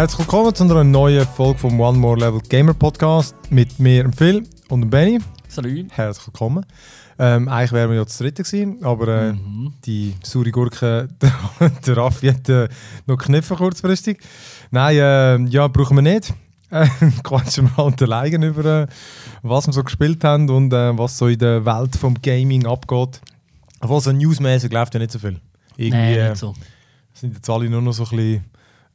Herzlich willkommen zu einer neuen Folge vom One More Level Gamer Podcast mit mir, Phil und Benny. Salut. Herzlich willkommen. Ähm, eigentlich wären wir ja das dritte gewesen, aber äh, Mhm. die saure Gurke, der, Raffi hat äh, noch gekniffen kurzfristig. Nein, äh, ja, brauchen wir nicht. Quatschen wir halt alleine über, was wir so gespielt haben und was so in der Welt vom Gaming abgeht. Obwohl so newsmäßig läuft ja nicht so viel. Irgendwie Nein, äh, nicht so. sind jetzt alle nur noch so ein bisschen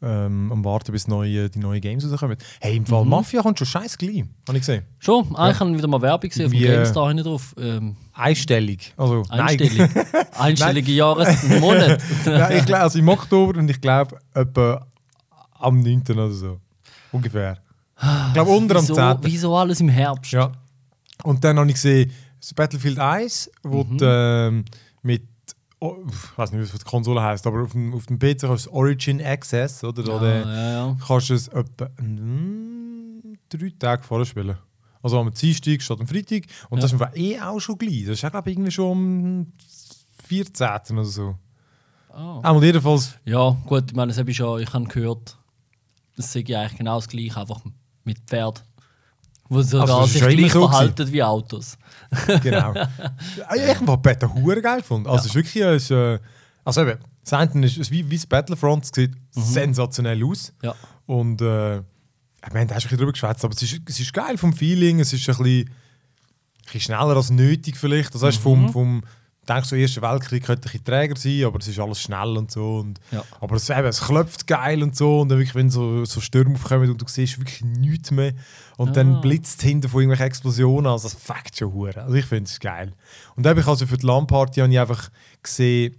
ähm, am Warten, bis neue, die neuen Games rauskommen. Hey, im Fall Mhm. Mafia kommt schon scheiß gleich, habe ich gesehen. Schon, eigentlich haben wir wieder mal Werbung gesehen auf dem äh, GameStar hinten drauf. Ähm, Einstellig. Also, einstellig. Einstellige Jahresmonat. Nein. ja, ich glaube, also im Oktober und ich glaube etwa am 9. oder so. Ungefähr. Ich glaube unter am wieso, 10. wieso alles im Herbst? Ja. Und dann habe ich gesehen, Battlefield 1, wo Mhm. du, ähm, mit, oh, ich weiß nicht, es für die Konsole heißt, aber auf dem, auf dem PC kannst du Origin Access, oder? ja, oder ja, ja. kannst du es etwa mm, drei Tage vorher spielen. Also am Dienstag statt am Freitag. Und das ist eh auch schon gleich. Das ist ja, glaube ich, irgendwie schon am 14. oder so. Ah. Einmal jedenfalls, ja, gut, ich meine, das habe ich schon, ich habe gehört, das sehe ich eigentlich genau das gleiche, einfach mit Pferd. Wo sogar Also, sich schon gleich so verhalten wie Autos. genau. Ich habe Beta hure geil gefunden. Also, es ist wirklich, es ist, äh, also eben, eine ist, wie, wie das Battlefront, sieht sensationell aus. Ja. Und äh, ich meine, da hast du ein bisschen drüber geschwätzt, aber es ist, es ist geil vom Feeling, es ist ein bisschen, ein bisschen schneller als nötig vielleicht. Das heißt, vom, vom denkst du, Ersten Weltkrieg könnte ein träger sein, aber es ist alles schnell und so. Und, Ja. Aber es, eben, es klopft geil und so. Und dann wirklich, wenn so, so Stürme aufkommen und du siehst wirklich nichts mehr und dann Ah. blitzt hinter von irgendwelchen Explosionen, also das fuckt schon hure. Also ich finde es geil. Und dann habe ich also für die LAN-Party habe ich einfach gesehen,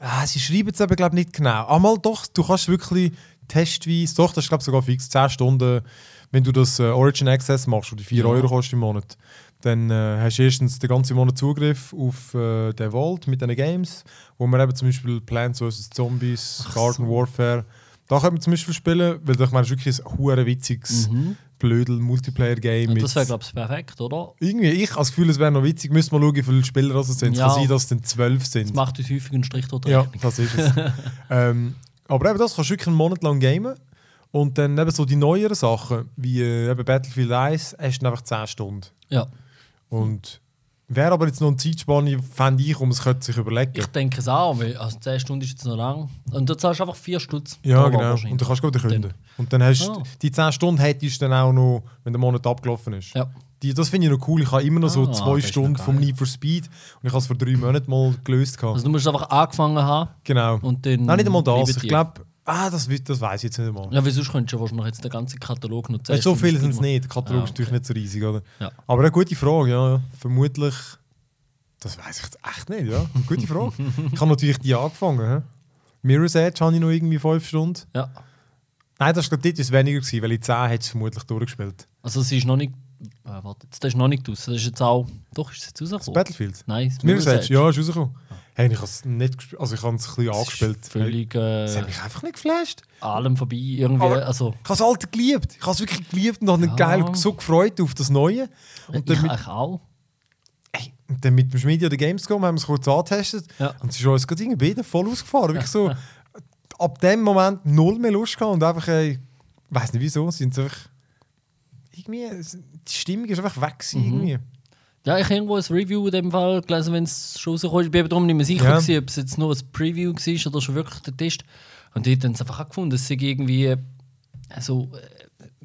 ah, sie schreiben es aber glaube nicht genau. Einmal doch, du kannst wirklich testweise, doch, das ist glaube sogar fix, 10 Stunden, wenn du das äh, Origin Access machst, oder 4 Ja. Euro kostet im Monat, dann äh, hast du erstens den ganzen Monat Zugriff auf äh, den Vault mit diesen Games, wo man eben zum Beispiel Plants vs. Zombies, Ach Garden so. Warfare, da könnte man zum Beispiel spielen, weil ich meine, das ist wirklich ein hure witziges Mhm. Blödel Multiplayer-Game. Das wäre, glaube ich, perfekt, oder? irgendwie, ich habe das Gefühl, es wäre noch witzig. Müssen wir schauen, wie viele Spieler das sind. Es Ja. kann sein, dass es dann zwölf sind. Das macht uns häufig einen Strich durch Ja, das ist es. ähm, aber eben das kannst du wirklich einen Monat lang gamen. Und dann eben so die neueren Sachen, wie äh, eben Battlefield 1, hast du einfach 10 Stunden. Ja. Und wäre aber jetzt noch eine Zeitspanne, fände ich, um es könnte sich überlegen. Ich denke es auch, weil also 10 Stunden ist jetzt noch lang. Und du zahlst einfach 4 Stutz. ja, genau. Und dann kannst du wieder künden. Und dann hast du Ah. die 10 Stunden hättest du dann auch noch, wenn der Monat abgelaufen ist. Ja. Die, das finde ich noch cool. Ich habe immer noch so Ah, zwei Stunden vom. Need for Speed. Und ich habe es vor drei Monaten mal gelöst. gehabt. Also du musst einfach angefangen haben genau. und dann. Nein, nicht einmal das. Ich glaube, ah, das, das weiß ich jetzt nicht einmal. Ja, weil sonst könntest du wahrscheinlich jetzt den ganzen Katalog noch Ja, so viele sind es nicht. Der Katalog Ah, ist natürlich nicht so riesig, oder? Ja. Aber eine gute Frage, ja. Vermutlich. Das weiß ich jetzt echt nicht, ja. Gute Frage. ich habe natürlich die angefangen. He? Mirror's Edge habe ich noch irgendwie fünf Stunden. Ja. Nein, das war dort weniger, gewesen, weil ich 10 hätte es vermutlich durchgespielt. Also es ist noch nicht. Äh, warte, das ist noch nicht aus. Das ist jetzt auch. Doch, ist es jetzt Das rausgekommen? Battlefield. Nein, das Mirror's Mirror's Edge, ja, ist rausgekommen. Hey, ich habe es nicht gespielt. Also ich habe es ein bisschen angespielt. Völlig Das hat äh, mich einfach nicht geflasht. allem vorbei. Irgendwie. Aber- also, Ich habe es Alte geliebt. Ich habe es wirklich geliebt und habe Ja. mich geil so gefreut auf das Neue. Und ich dann mit, eigentlich auch. Ey, und dann mit dem Schmiedi an der Gamescom haben wir es kurz angetestet. Ja. Und es ist uns gerade irgendwie voll ausgefahren. Wirklich so, ab dem Moment null mehr Lust gehabt und einfach, ich weiß nicht wieso, sind einfach. Irgendwie, es- die Stimmung ist einfach weg gewesen, Mhm. irgendwie. Ja, ich habe irgendwo ein Review in dem Fall gelesen, wenn es schon rauskommt. Ich bin darum nicht mehr sicher, Ja. gewesen, ob es jetzt nur ein Preview war oder schon wirklich der Test. Und dort haben sie einfach auch gefunden, es sei irgendwie äh, so,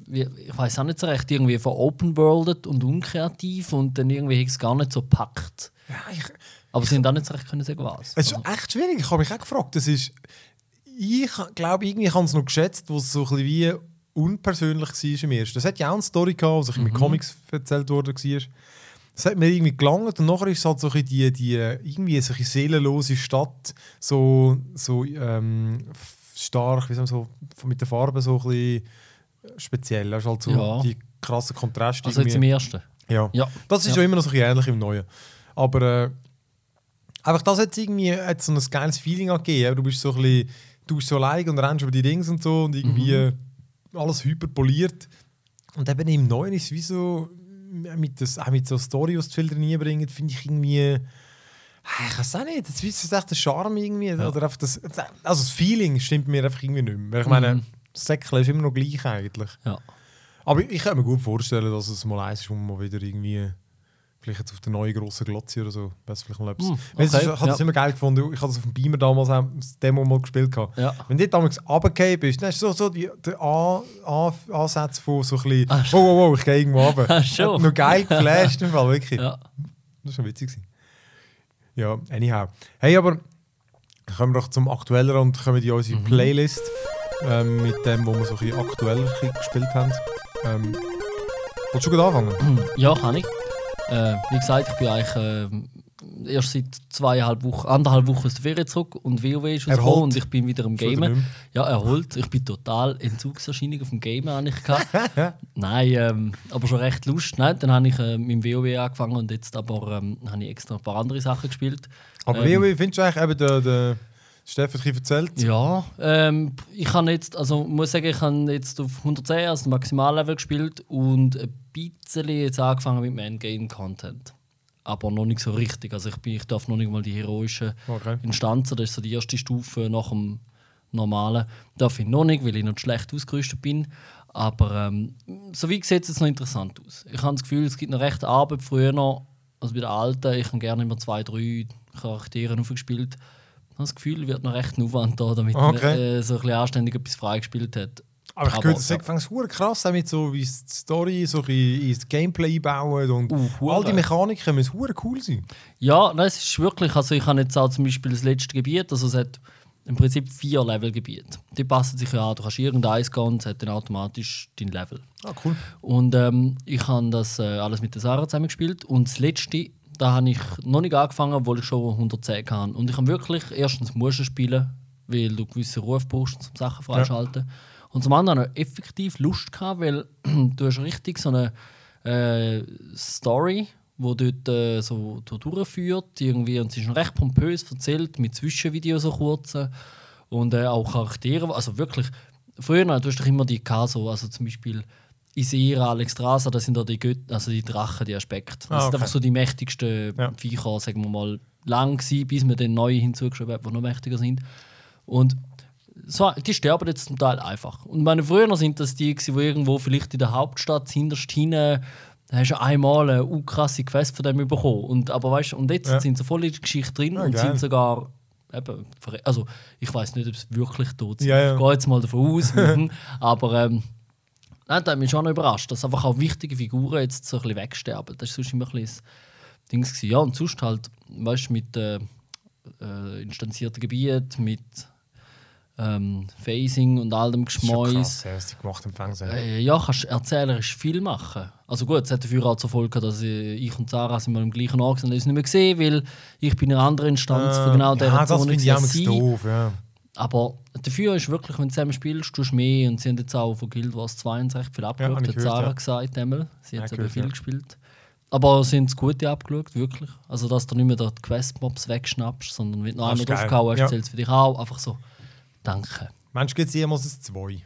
wie, ich weiß auch nicht so recht, irgendwie von Open World und unkreativ und dann irgendwie es gar nicht so gepackt. Ja, ich, Aber sie haben auch nicht so recht können sagen, was. es ist Also, echt schwierig. Ich habe mich auch gefragt. Das ist, ich glaube, irgendwie habe es noch geschätzt, wo es so ein bisschen wie unpersönlich war im ersten. Das hat ja auch eine Story gehabt, was ich Mhm. mit Comics erzählt worden war. Das hat mir irgendwie gelangt und nachher ist es halt so ein die, die irgendwie so eine seelenlose Stadt, so, so ähm, stark, wie man so, mit der Farbe so ein bisschen speziell. Das ist halt so Ja. die krassen Kontraste. also jetzt im ersten. ja. Ja. Das ist Ja. immer noch so ein bisschen ähnlich im Neuen. Aber äh, einfach das hat irgendwie hat so ein geiles Feeling gegeben. Du bist so ein bisschen, du bist so allein und rennst über die Dings und so und irgendwie Mhm. alles hyperpoliert. Und eben im Neuen ist es wie so, mit, das, auch mit so Storys, die viel drin bringen, finde ich irgendwie. ah, Ich weiß auch nicht, das ist echt der Charme irgendwie. Oder einfach das, also das Feeling stimmt mir einfach irgendwie nicht mehr. Weil ich meine, Mhm. Das Säckchen ist immer noch gleich eigentlich. Ja. Aber ich, ich kann mir gut vorstellen, dass es mal eins ist, wo man wieder irgendwie. Vielleicht jetzt auf der neuen grossen Glotze oder so. Das vielleicht mal etwas. Weißt du, okay, ich habe das ja. immer geil gefunden. Ich habe das auf dem Beamer damals auch das Demo mal gespielt. Ja. Wenn du damals runtergefallen bist, dann hast du so, so die, der A, A, Ansatz von so ein bisschen. Ah, Oh, oh, oh, ich gehe irgendwo runter. Ah, schon. Hat Noch geil geflasht im Fall, wirklich. Ja. Das war schon witzig. gewesen. Ja, anyhow. Hey, aber kommen wir doch zum Aktuelleren und kommen in unsere Mhm. Playlist ähm, mit dem, wo wir so ein bisschen bisschen gespielt haben. Ähm, willst du gut anfangen? Ja, kann ich. Äh, wie gesagt, ich bin eigentlich äh, erst seit zweieinhalb Wochen, anderthalb Wochen aus der Ferien zurück und WoW ist rausgekommen und ich bin wieder im Gamen. Ja, erholt. Ich bin total Entzugserscheinung auf dem Gamen eigentlich gehabt. Nein, ähm, aber schon recht Lust. Nein, dann habe ich äh, mit dem WoW angefangen und jetzt aber ähm, habe ich extra ein paar andere Sachen gespielt. Aber Ähm, WoW findest du eigentlich eben der, der Ein bisschen erzählt? Ja, ähm, ich kann jetzt, also muss sagen, ich habe jetzt auf 110, also Maximallevel gespielt und ein bisschen jetzt angefangen mit dem Endgame-Content. Aber noch nicht so richtig. Also ich, bin, ich darf noch nicht mal die heroischen Okay. Instanzen, das ist so die erste Stufe nach dem normalen. Darf ich noch nicht, weil ich noch schlecht ausgerüstet bin. Aber ähm, so wie sieht es jetzt noch interessant aus. Ich habe das Gefühl, es gibt noch recht Arbeit früher noch, also bei den alten. Ich habe gerne immer zwei, drei Charaktere aufgespielt. Ich habe das Gefühl, es wird noch recht ein Aufwand da, damit man Okay. äh, so ein bisschen anständig etwas freigespielt hat. Aber ich höre, das ja. fängt hure krass an mit so, wie die Story so ein ins Gameplay einbauen und Uh, all die Mechaniken müssen hure cool sein. Ja, nein, es ist wirklich. Also ich habe jetzt auch zum Beispiel das letzte Gebiet, also es hat im Prinzip vier Levelgebiete. Die passen sich ja an. Du kannst irgendeins gehen und es hat dann automatisch dein Level. Ah, cool. Und ähm, ich habe das äh, alles mit der Sarah zusammen gespielt. Und das letzte, da habe ich noch nicht angefangen, obwohl ich schon 110 kann. Und ich habe wirklich, erstens musst du spielen, weil du gewisse Ruf brauchst, um Sachen freischalten. Und zum anderen habe ich effektiv Lust gehabt, weil du hast richtig so eine äh, Story, wo dort äh, so durchführt irgendwie und sie ist recht pompös erzählt mit Zwischenvideos so kurzen und äh, auch Charaktere, also wirklich früher du hast doch immer die gehabt, so, also zum Beispiel Isera, Alexstrasza, das sind da die Göt also die Drachen, die Aspekte. Das Ah, sind okay. einfach so die mächtigsten Ja. Viecher, sagen wir mal, lang gewesen, bis man dann neue hinzugeschrieben hat, die noch mächtiger sind. Und so, die sterben jetzt zum Teil einfach. Und meine früher sind das die, die irgendwo vielleicht in der Hauptstadt hinterst hinten da hast du einmal eine uh, krasse Quest von dem bekommen. Und, aber weißt, und jetzt Ja. sind sie voll in der Geschichte drin Ja, und geil. sind sogar. Eben, also, ich weiß nicht, ob es wirklich tot sind. Ja, ja. Ich gehe jetzt mal davon aus. mhm. aber ähm, nein, da hat mich schon noch überrascht, dass einfach auch wichtige Figuren jetzt so ein bisschen wegsterben. Das war sonst immer ein bisschen das Ding. gewesen. Ja, und sonst halt, weißt du, mit äh, äh, instanzierten Gebieten, mit ähm, Phasing und all dem Das ist Geschmäus. krass, ja, was die gemacht im Fernsehen. Äh, ja, kannst erzählerisch viel machen. Also gut, es hat dafür auch zur Folge, dass äh, ich und Sarah sind mal im gleichen Ort sind und es nicht mehr gesehen, weil ich bin in einer anderen Instanz von genau der ja, das finde ich auch doof, ja. Aber dafür ist wirklich, wenn du zusammen spielst, tust du mehr. Und sie haben jetzt auch von Guild Wars 2 und recht viel abgeschaut, ich hat Sarah ja. gesagt. Einmal. Sie hat Ja, gehört, viel ja. gespielt. Aber sie haben das Gute abgeschaut, wirklich. Also, dass du nicht mehr die Quest-Mobs wegschnappst, sondern wenn du noch einmal draufgehauen hast, Ja. zählt es für dich auch. Einfach so, danke. Mensch, gibt es jemals ein 2?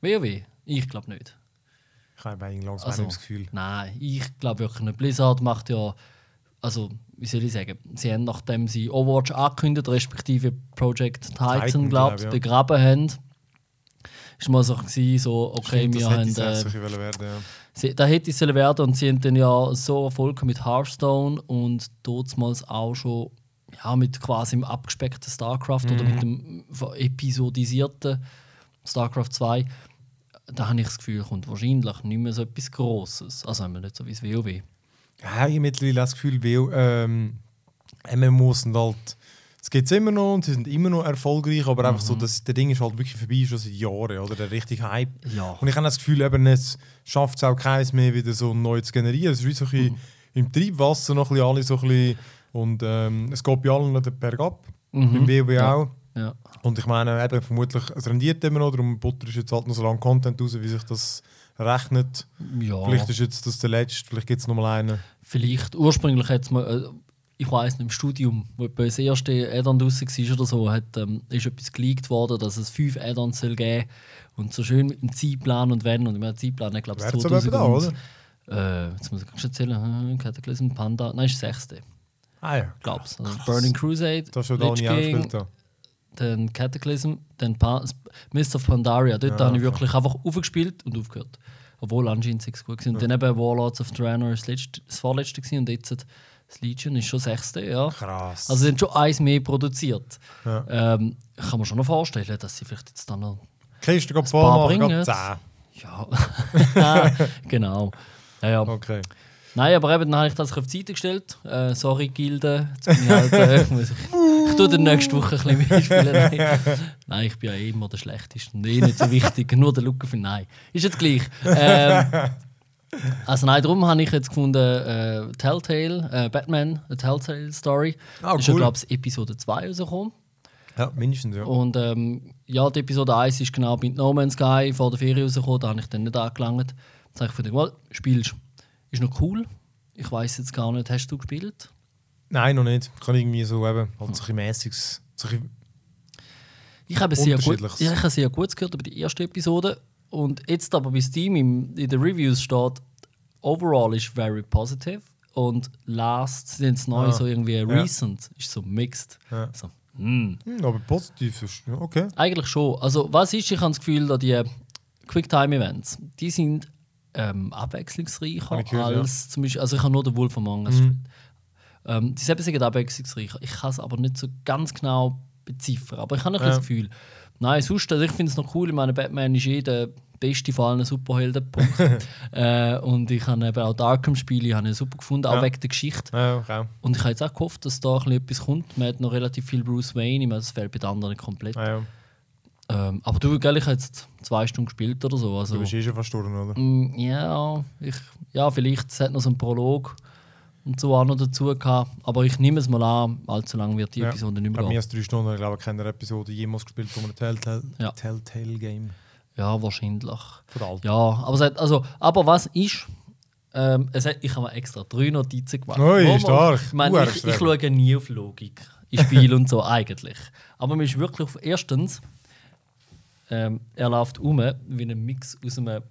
WoW? Ich glaube nicht. Ich habe eigentlich langsam Also, das Gefühl. Nein, ich glaube wirklich nicht. Blizzard macht ja, also wie soll ich sagen, sie haben nachdem sie Overwatch angekündigt, respektive Project Titan, Titan, glaube glaub, ich, ja. begraben haben, ist mal so, gewesen, so okay, Stimmt, wir haben, ich äh, werden, ja. sie, da hätte es sollen werden und sie haben dann ja so Erfolg mit Hearthstone und damals auch schon ja, mit quasi dem abgespeckten StarCraft oder Mhm. mit dem episodisierten StarCraft 2. Da habe ich das Gefühl, kommt wahrscheinlich nicht mehr so etwas Grosses. Also nicht so wie das WoW. Ja, ich habe mittlerweile das Gefühl, weil ähm, MMOs sind halt. Es gibt immer noch und sie sind immer noch erfolgreich, aber einfach Mhm. so, dass der Ding ist halt wirklich vorbei, schon seit Jahren, oder? Der richtige Hype. Ja. Und ich habe das Gefühl, eben, es schafft es auch keins mehr, wieder so neu zu generieren. Es ist wie so ein bisschen Mhm. im Treibwasser noch ein bisschen alle so ein bisschen. Und ähm, es geht bei allen noch den Berg ab. Mhm. Beim WoW Ja. auch. Ja. Und ich meine, eben, vermutlich, es rendiert immer noch, darum Butter ist jetzt halt noch so lange Content raus, wie sich das rechnet. ja. Vielleicht ist jetzt das der letzte, vielleicht gibt es noch mal einen. Vielleicht, ursprünglich hat es mal, äh, ich weiß nicht, im Studium, wo bei das erste Add-on draussen war oder so, hat, ähm, ist etwas geleakt worden, dass es fünf Add-ons soll geben und so schön mit dem Zeitplan und wenn, und ich meine, Zeitplan, ich glaube, es Wäre ist es aber eben 2000 da, oder? Äh, jetzt muss ich kurz erzählen, hm, Cataclysm, Panda, nein, ist das sechste, Ah ja. glaub's. Also. Burning Crusade, Das hast du da nie gespielt. Dann Cataclysm, dann pa Mist of Pandaria. Dort Ah, habe ich okay. wirklich einfach aufgespielt und aufgehört. Obwohl anscheinend sechs gut war. Und dann eben Warlords of Draenor das, letzte, das vorletzte gewesen, und jetzt das Legion ist schon das sechste, ja. Krass. Also haben schon eins mehr produziert. Ja. Ähm, kann mir schon noch vorstellen, dass sie vielleicht jetzt dann noch Kriegst du gerade paar bringen. Ja, genau. Ja, ja. 10. Okay. Nein, aber eben, dann habe ich das auf die Seite gestellt. Äh, sorry, Gilde. Jetzt bin ich halt, äh, muss ich, ich tue dann nächste Woche ein bisschen mitspielen. Nein. Nein, ich bin ja eh immer der Schlechteste. Und eh nicht so wichtig. Nur der Look für Nein. Ist jetzt gleich. Ähm, also nein, darum habe ich jetzt gefunden, äh, Telltale, äh, Batman, A Telltale Story. Ah, ist ja, cool. glaube ich, Episode 2 rausgekommen. Ja, mindestens, ja. Und ähm, ja, die Episode 1 ist genau mit No Man's Sky vor der Ferie rausgekommen, da habe ich dann nicht angelangt. Jetzt habe ich gedacht, well, spielst Ist noch cool. Ich weiß jetzt gar nicht, hast du gespielt? Nein, noch nicht. Ich kann irgendwie so eben, halt so ein bisschen mäßiges. So ein bisschen, Ich habe sehr gut, ja, ich habe sehr gut gehört über die erste Episode. Und jetzt aber bei Steam im, in den Reviews steht, overall ist very positive. Und last sind es neu Ah, so irgendwie ja. recent, ist so mixed. Ja. So, hm, aber positiv ist, ja, okay. Eigentlich schon. Also, was ist, ich habe das Gefühl, dass die Quicktime-Events, die sind ähm, abwechslungsreicher gehört, als zum Beispiel, also ich habe nur den Wolf Among Us gespielt. Ähm, die selber sind abwechslungsreicher. Ich kann es aber nicht so ganz genau beziffern. Aber ich habe ein bisschen Ja. das Gefühl. Nein, sonst, also ich finde es noch cool. Ich meine, Batman ist eh der beste von allen Superhelden. Äh, und ich habe eben auch die Arkham-Spiele ich habe ich super gefunden, auch Ja. wegen der Geschichte. Ja, okay. Und ich habe jetzt auch gehofft, dass da ein bisschen etwas kommt. Man hat noch relativ viel Bruce Wayne, ich meine, das fehlt bei den anderen komplett. Ja. Ähm, aber du, gell, ich habe jetzt zwei Stunden gespielt oder so. Also, Du bist eh schon durch, oder? mm, ja, ich, ja, vielleicht es hat noch so einen Prolog und so auch noch dazu gehabt. Aber ich nehme es mal an, allzu lange wird die Ja. Episode nicht Ich mehr gehen. als drei Stunden, ich glaube, keine Episode jemals gespielt von einem Telltale, Ja. Telltale Game. Ja, wahrscheinlich. Alten. Ja, aber, hat, also, aber was ist? Ähm, es hat, ich habe mir extra drei Notizen gemacht. Ui, man- stark. Ich, meine, ich, ich schaue nie auf Logik in Spielen und so eigentlich. Aber mir ist wirklich auf erstens, ähm, er läuft um wie ein Mix aus einem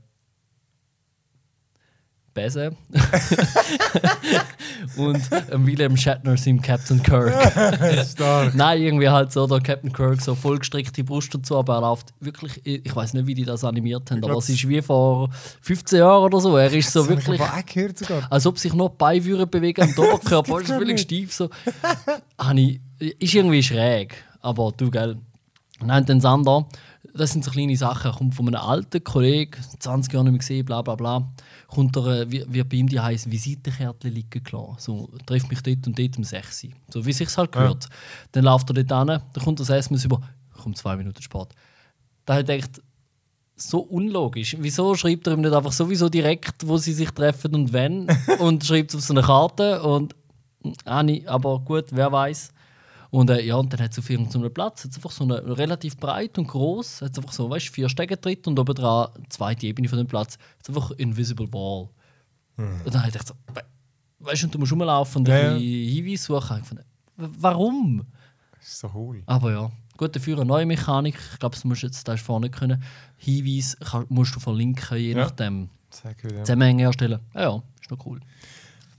Besen und ähm, William Shatner seinem Captain Kirk. Nein, irgendwie halt so der Captain Kirk, so vollgestrickte Brust und so, aber er läuft wirklich, ich weiß nicht, wie die das animiert haben, aber es ist wie vor 15 Jahren oder so. Er ist so wirklich, als ob sich noch die Beine würden bewegen und der Oberkörper ist völlig steif. So. Habe ist irgendwie schräg, aber du, gell. Nein, dann Sander, das sind so kleine Sachen. Kommt von einem alten Kollegen, 20 Jahre nicht mehr gesehen, bla bla bla. Kommt er, äh, wie, wie bei ihm die heisst, Visitenkärtchen liegen gelassen. So, trifft mich dort und dort um 6 Uhr. So wie sich halt gehört. Dann läuft er dort hin, dann kommt das SMS über, kommt zwei Minuten spät. Da hat ich gedacht, so unlogisch. Wieso schreibt er ihm nicht einfach sowieso direkt, wo sie sich treffen und wenn und schreibt es auf so eine Karte und ah, nicht, aber gut, wer weiß. Und äh, ja, und dann hat es auf irgendeinem Platz hat's einfach so eine relativ breit und groß, hat einfach so, weißt vier Stege drin und oben dran zweite Ebene von dem Platz, hat's einfach Invisible Wall. Und dann habe ich gedacht, so, we weißt du, und du musst rumlaufen und Ja, ja. Hinweise suchen. Ich fand, warum? Das ist so cool. Aber ja, gut, dafür eine neue Mechanik. Ich glaube, das musst du jetzt das nicht können. Hinweis kann, musst du verlinken, je Ja. nachdem. Sehr gut, ja. Zusammenhänge herstellen. Ja, ja, ist noch cool.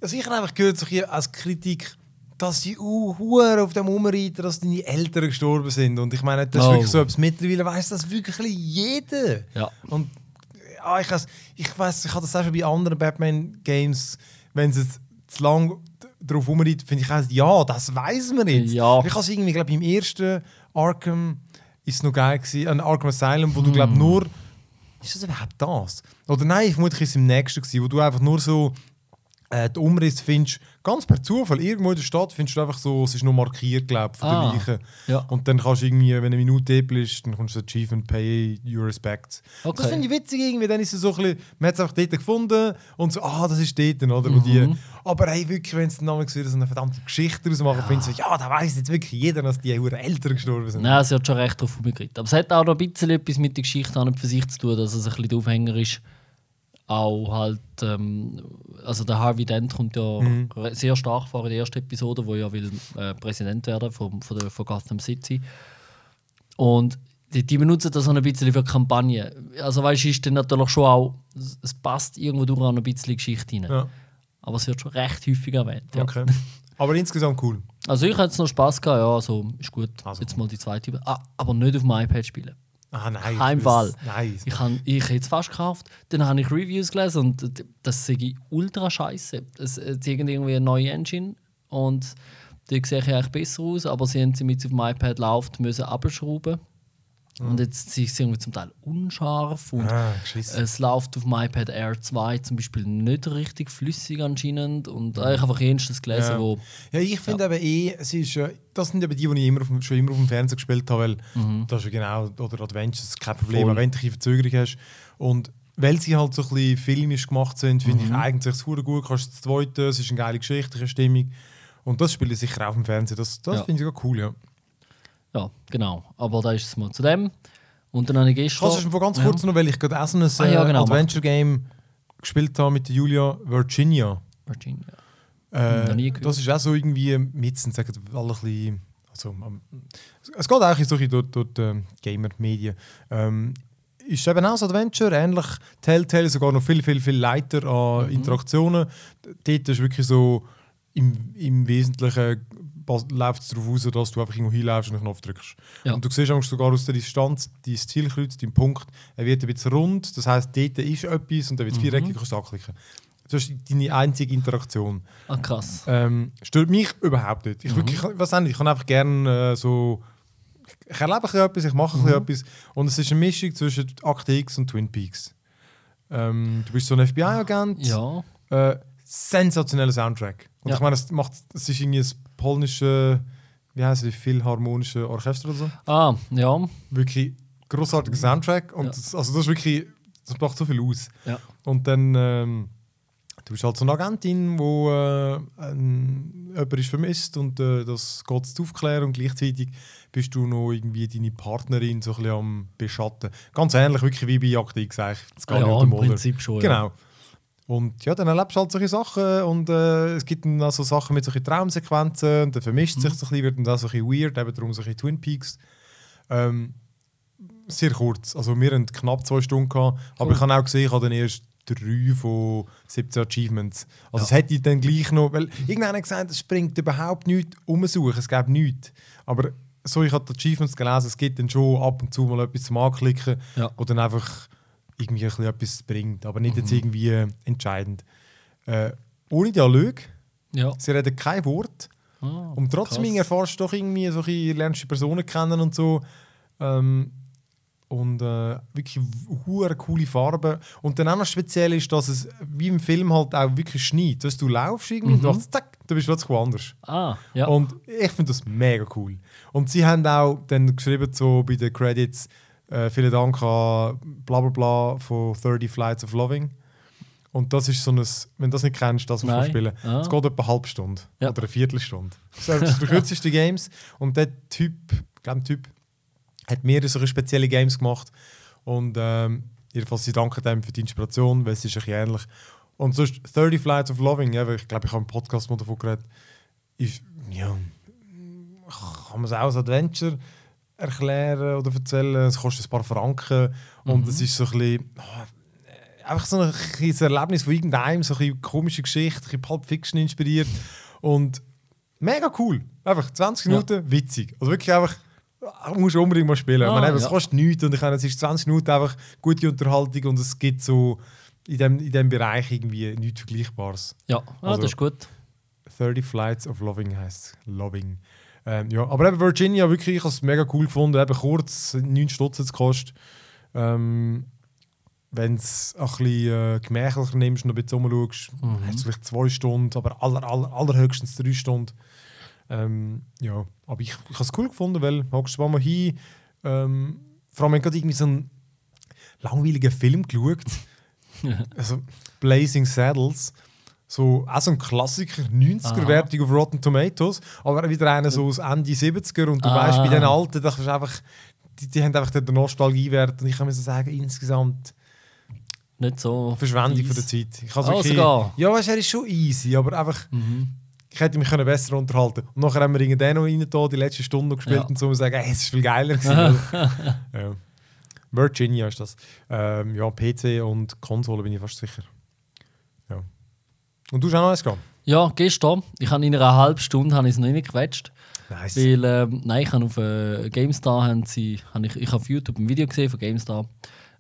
Also ich habe einfach gehört, so hier als Kritik, dass die uh, Hure auf dem Umreiten, dass deine Eltern gestorben sind. Und ich meine, das ist Oh. wirklich so etwas. Mittlerweile weiß das wirklich jeder. Ja. Und ja, ich, has, ich weiß, ich habe das auch schon bei anderen Batman-Games, wenn sie zu lang drauf umreiten, finde ich auch, ja, das weiß man jetzt. Ja. Ich habe es irgendwie, glaube im ersten Arkham ist es noch geil gewesen, ein Arkham Asylum, wo du, Hm. glaube nur ist das überhaupt das? Oder nein, vermutlich ist es im nächsten gewesen, wo du einfach nur so äh, die Umriss findest, ganz per Zufall, irgendwo in der Stadt findest du einfach so, es ist nur markiert, glaube von Ah, der Leiche. ja. Und dann kannst du irgendwie, wenn eine Minute bist, dann kommst du Achievement, pay your respects. Okay. Das finde ich witzig irgendwie, dann ist es so ein bisschen, man hat es einfach dort gefunden und so, ah, das ist dort, oder? Mhm. die, aber hey, wirklich, wenn es dann wieder so eine verdammte Geschichte daraus machen, findest du so, ja, da weiss jetzt wirklich jeder, dass die Huren Eltern gestorben sind. Nein, sie hat schon recht drauf umgekriegt. Aber es hat auch noch ein bisschen etwas mit der Geschichte an und für sich zu tun, dass es ein bisschen der Aufhänger ist. Auch halt, ähm, also der Harvey Dent kommt ja Mhm. sehr stark vor in der ersten Episode, wo er will äh, Präsident werden von, von, der, von Gotham City. Und die, die benutzen das so ein bisschen für Kampagne. Also weißt du, ist dann natürlich schon auch, es- es passt irgendwo durch auch ein bisschen Geschichte rein. Ja, Aber es wird schon recht häufig erwähnt. Ja. okay. aber insgesamt cool. Also ich hatte jetzt noch Spaß gehabt, ja, also ist gut. Also. Jetzt mal die zweite. Ah, aber nicht auf dem iPad spielen. Ah, nein. Fall. Nein. Ich habe ich hätte es fast gekauft, dann habe ich Reviews gelesen und das sehe ich ultra scheiße. Es es zeigt irgendwie eine neue Engine und die sehe ich eigentlich besser aus, aber sie haben sie mit auf dem iPad läuft müssen abschrauben. Und jetzt sind sie irgendwie zum Teil unscharf und Ah, es läuft auf dem iPad Air 2 zum Beispiel nicht richtig flüssig anscheinend und äh, ich habe einfach jenseits gelesen, Ja. wo Ja, ich finde eben eh, es ist, das sind eben die, die ich immer auf, schon immer auf dem Fernseher gespielt habe, weil das ist ja genau, oder Adventures, kein Problem, Mhm. Voll. wenn du ein bisschen Verzögerung hast. Und weil sie halt so ein bisschen filmisch gemacht sind, finde Mhm. ich eigentlich es gut, kannst du das zweite, es ist eine geile geschichtliche Stimmung. Und das spiele ich sicher auch auf dem Fernseher, das, das Ja. finde ich auch cool, ja. Ja, genau. Aber da ist es mal zu dem. Und dann habe ich gestern... Kannst du schon ganz kurz noch, weil ich gerade auch so ein Ah, ja, äh, genau. Adventure-Game gespielt habe mit Julia, Virginia. Virginia. Äh, das ist auch so irgendwie mit, sagen alle ein bisschen, also, ähm, es geht eigentlich so ein bisschen durch, durch die Gamer-Medien. Ähm, ist eben auch ein Adventure, ähnlich Telltale, sogar noch viel, viel, viel leiter an Mhm. Interaktionen. Dort ist wirklich so, im, im Wesentlichen läuft es darauf aus, dass du einfach irgendwo hinläufst und einen Knopf drückst. Ja. Und du siehst sogar aus der Distanz dein Zielkreuz, dein Punkt, er wird ein bisschen rund, das heisst, dort ist etwas und dann wird es Mhm. viereckig, kannst du anklicken. Das ist deine einzige Interaktion. Ah, krass. Ähm, stört mich überhaupt nicht. Mhm. Ich, wirklich, was ich kann einfach gerne äh, so. Ich erlebe ein etwas, ich mache ein Mhm. etwas. Und es ist eine Mischung zwischen Akte X und Twin Peaks. Ähm, du bist so ein FBI-Agent. Ja. Äh, sensationeller Soundtrack. Und Ja. ich meine, es, macht, es ist irgendwie das polnische, wie heißt es, Philharmonische Orchester oder so. Ah, ja. Wirklich großartiger Soundtrack. Und Ja. das, also das ist wirklich, das macht so viel aus. Ja. Und dann, ähm, du bist halt so eine Agentin, wo äh, ein, jemand ist vermisst und äh, das geht zu aufklären und gleichzeitig bist du noch irgendwie deine Partnerin so ein bisschen am beschatten. Ganz ähnlich wirklich wie bei Akte X eigentlich. Das Ah, ja, im. Prinzip schon. Ja. Und ja, dann erlebst du halt solche Sachen und äh, es gibt dann auch so Sachen mit solchen Traumsequenzen und dann vermischt Mhm. sich so ein bisschen, wird dann auch so ein bisschen weird, eben darum so ein bisschen Twin Peaks. Ähm, sehr kurz, also wir haben knapp zwei Stunden gehabt, aber Cool. ich habe auch gesehen, ich habe dann erst drei von 17 Achievements. Also Ja. es hätte ich dann gleich noch, weil irgendeiner hat gesagt, es springt überhaupt nichts umsuchen, es gäbe nichts. Aber so, ich habe die Achievements gelesen, es gibt dann schon ab und zu mal etwas zum Anklicken, Ja. wo dann einfach irgendwie ein bisschen etwas bringt, aber nicht Mhm. jetzt irgendwie äh, entscheidend. Äh, ohne Dialog, Ja. sie reden kein Wort Ah, und trotzdem krass. erfährst du doch irgendwie so ein bisschen, lernst du Personen kennen und so. Ähm, und äh, wirklich hure coole Farben. Und dann auch noch speziell ist, dass es wie im Film halt auch wirklich schneit. Dass du laufst irgendwie und du machst zack, du bist plötzlich woanders. Ah, ja. Und ich finde das mega cool. Und sie haben auch dann geschrieben so bei den Credits, äh, vielen Dank an bla bla bla von 30 Flights of Loving. Und das ist so ein, wenn du das nicht kennst, das musst du spielen. Ah. Es geht etwa eine halbe Stunde Ja. oder eine Viertelstunde. Das ist die kürzeste Games. Und der Typ, ich glaube, der Typ hat mehrere solche spezielle Games gemacht. Und ähm, jedenfalls, sie danken dem für die Inspiration, weil es ist ein bisschen ähnlich. Und sonst 30 Flights of Loving, ja, weil ich glaube, ich habe im Podcast mal davon geredet, ist, ja, kann man es auch als Adventure erklären oder erzählen. Es kostet ein paar Franken und es ist so ein bisschen, ah, einfach so ein kleines Erlebnis von irgendeinem, so ein bisschen komische Geschichte, ein bisschen Pulp Fiction inspiriert und mega cool. Einfach 20 Ja. Minuten witzig. Also wirklich einfach, ah, musst du unbedingt mal spielen. Ah, meine, es ja. kostet nichts und ich meine, es ist 20 Minuten einfach gute Unterhaltung und es gibt so in dem, in dem Bereich irgendwie nichts Vergleichbares. ja. Ah, Also- das ist gut. 30 Flights of Loving heißt Loving. Ähm, ja, aber eben Virginia, wirklich, ich habe es mega cool gefunden. Eben kurz, 9 Stutz hat es gekostet. Ähm, Wenn du es ein bisschen äh, gemächlicher nimmst und ein bisschen rumschaust, Mhm. hast du vielleicht zwei Stunden, aber aller, aller, allerhöchstens drei Stunden. Ähm, ja, aber ich, ich habe es cool gefunden, weil hockst du mal hin. Ähm, vor allem, wenn gerade irgendwie so einen langweiligen Film geschaut also Blazing Saddles. So, auch so ein Klassiker, 90er-Wertung auf Rotten Tomatoes, aber wieder einer so aus Ende 70er und du Ah. weißt, bei den Alten, das ist einfach, die, die haben einfach den Nostalgiewert und ich kann mir so sagen, insgesamt Nicht so. Verschwendung easy. von der Zeit. Ich Ah, wirklich, sogar. ja, weißt, er ist schon easy, aber einfach, Mhm. ich hätte mich können besser unterhalten Und nachher haben wir irgendeinen noch rein, da, die letzte Stunde gespielt Ja. und so und sagen, hey, es ist viel geiler gewesen. ja. Virginia ist das. Ähm, ja, PC und Konsole bin ich fast sicher. Und du hast auch noch eins gehabt? Ja, gestern. Ich habe in einer halben Stunde habe ich es noch nicht gequetscht. Nice. Weil, ähm, nein, ich habe auf äh, GameStar, haben sie, habe ich, ich habe auf YouTube ein Video gesehen von GameStar.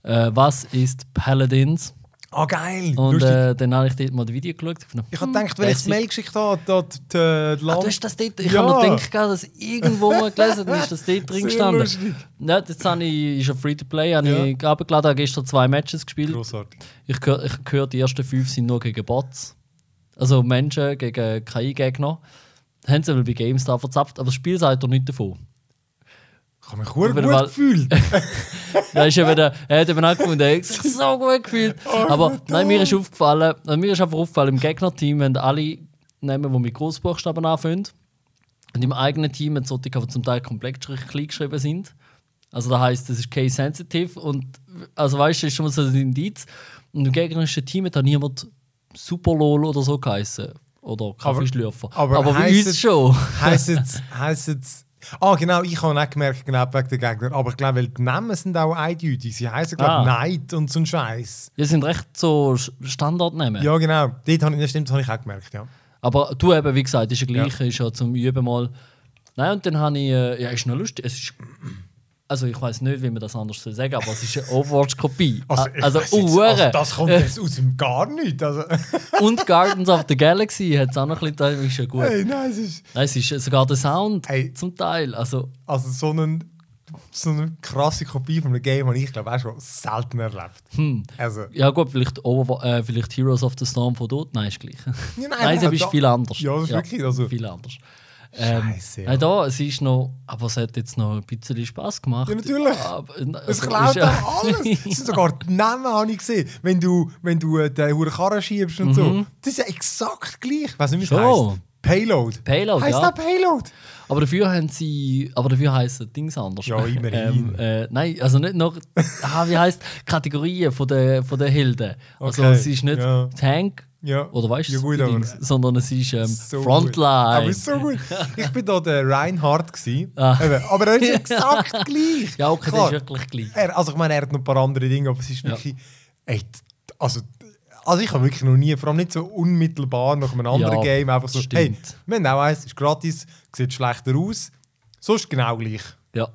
Äh, was ist Paladins? Ah, geil! Und äh, dann habe ich dort mal das Video geschaut. ich habe gedacht, wenn ich das. Mail geschickt habe, dort die, die Ah, du hast das dort, ich Ja. habe noch gedacht, dass irgendwo mal gelesen dann ist das dort drin Sehr gestanden. lustig. Ja, jetzt habe ich, ist ja Free-to-Play, habe Ja. ich abgeladen, habe gestern zwei Matches gespielt. Grossartig. Ich ich höre, die ersten fünf sind nur gegen Bots. Also Menschen gegen KI-Gegner. Haben sie bei GameStar verzapft, aber das Spiel sagt doch nicht davon. Ich habe mich gut, weil- gefühlt. Da ist eben der, er hat eben auch gefunden, er hat sich so gut gefühlt. aber nein, mir ist aufgefallen, mir ist einfach aufgefallen, im Gegnerteam haben alle Namen, die mit Großbuchstaben anfangen. Und im eigenen Team haben solche, die zum Teil komplett klein geschrieben sind. Also das heisst, das ist case-sensitive und also weißt du, das ist schon mal so ein Indiz. Und im gegnerischen Team hat da niemand Superlol oder so geheißen. Oder Kaffeeschlürfer. aber Aber, bei heisst uns es- schon. heisst jetzt, heisst. Ah, genau, ich habe auch gemerkt, genau wegen der Gegner. Aber ich glaube, weil die Namen sind auch eindeutig. Sie heißen, glaube ich, Ah. Night und so ein Scheiß. Die sind recht so Standardnamen. Ja, genau. Dort habe ich, das stimmt, das habe ich auch gemerkt, ja. Aber du eben, wie gesagt, ist ja gleich, ist ja zum Üben mal. Nein, und dann habe ich, äh, ja, ist noch lustig. Es ist, also ich weiß nicht, wie man das anders soll sagen, aber es ist eine Overwatch-Kopie. Also, Ah, also, jetzt, Uhren. also das kommt jetzt aus dem gar nicht. Also, Und Guardians of the Galaxy hat es auch noch ein bisschen, das ist ja gut. hey, nein, es ist Nein, es ist sogar der Sound Hey. zum Teil. Also, also so, einen, so eine krasse Kopie von einem Game habe ich, glaube auch schon selten erlebt. Hm. Also, ja gut, vielleicht, Over, äh, vielleicht Heroes of the Storm von dort. Nein, ist gleich. Ja, nein, nein, es ist da- viel anders. Ja, das ist wirklich, also- viel anders. Ähm, Scheiße, ja. Nein, da, es ist noch, aber es hat jetzt noch ein bisschen Spaß gemacht. Ja, natürlich. Aber, Es also, klaut ja- alles. Es sind sogar die Namen, habe ich gesehen. Wenn du, wenn du äh, den Huren Karren schiebst und so. Das ist ja exakt gleich. Ich weiß nicht, wie es Mhm. Heisst. Payload. Payload, Heißt ja. das Payload? Aber dafür haben sie. Aber dafür heißen Dings anders. Ja, immerhin. Ähm, äh, nein, also nicht noch. ah, wie heisst Kategorien von der, von der Helden. Also Okay, es ist nicht ja. Tank Ja. oder weißt du, Ja, gut, aber- sondern es ist ähm, So gut. Frontline. Aber es ist so gut. Ich bin da der Reinhardt. gewesen. Ah. Aber er ist exakt gleich. ja, okay, Klar. das ist wirklich gleich. Er, also ich meine, er hat noch ein paar andere Dinge, aber es ist Ja. wirklich. Ey, t- also, also ich habe wirklich noch nie, vor allem nicht so unmittelbar nach einem anderen Ja, Game, einfach so, das hey, stimmt. wir haben auch eins, ist gratis, sieht schlechter aus, sonst genau gleich. Ja.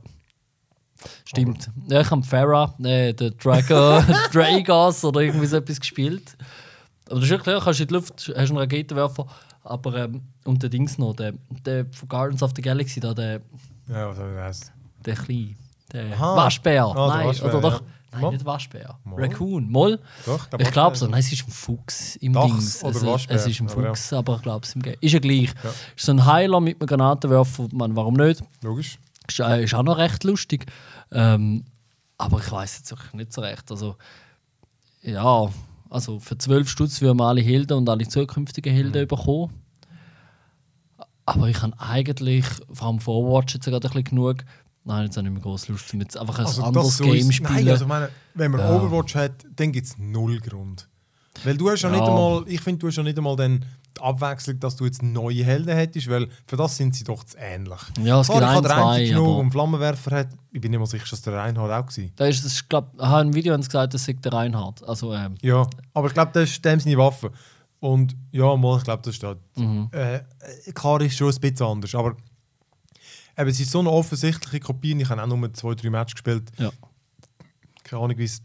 Stimmt. Ja, ich habe Farah, äh, den Drago, Dragos oder irgendwie so etwas gespielt. Aber das ist ja, kannst in die Luft, hast einen Raketenwerfer. Aber, ähm, und der Dings noch, der, der von Guardians of the Galaxy, da, der, Ja, was soll ich das? der kleine, der Aha. Waschbär. Der nein, Waschbär, oder doch, ja. nein, Mal. nicht Waschbär. Mal. Raccoon, Moll. Doch, Ich glaube so, nein, es ist ein Fuchs im Dachs Dings. oder es, Waschbär, es ist ein aber ja. Fuchs, aber ich glaube es im Game. Ist ja gleich. Ja. Ist so ein Heiler mit einem Granatenwerfer, man, warum nicht? Logisch. Ist, äh, ist auch noch recht lustig. Ähm, aber ich weiß jetzt nicht so recht. Also, ja, also für 12 Stutz würden wir alle Helden und alle zukünftigen Helden Mhm. bekommen. Aber ich habe eigentlich, vor allem von Overwatch jetzt gerade ein bisschen genug. Nein, jetzt habe ich nicht mehr groß Lust, um jetzt einfach ein Also anderes so Game spielen. Nein, also meine, wenn man Ja. Overwatch hat, dann gibt es null Grund. Weil du hast ja, Ja. nicht einmal, ich finde, du hast ja nicht einmal dann die Abwechslung, dass du jetzt neue Helden hättest, weil für das sind sie doch zu ähnlich. ja, es Klar, gibt ein, den zwei, der einen Flammenwerfer hat. Ich bin nicht sicher, dass der Reinhard auch war. Da ist es, ich glaube, ich habe im Video gesagt, das sei der Reinhard. Also, ähm, Ja, aber ich glaube, das ist dem seine Waffe. Und ja, mal, ich glaube, das steht. Mhm. Äh, klar ist schon ein bisschen anders, aber eben, es ist so eine offensichtliche Kopie. Ich habe auch nur zwei, drei Matches gespielt. ja. Keine Ahnung, wie es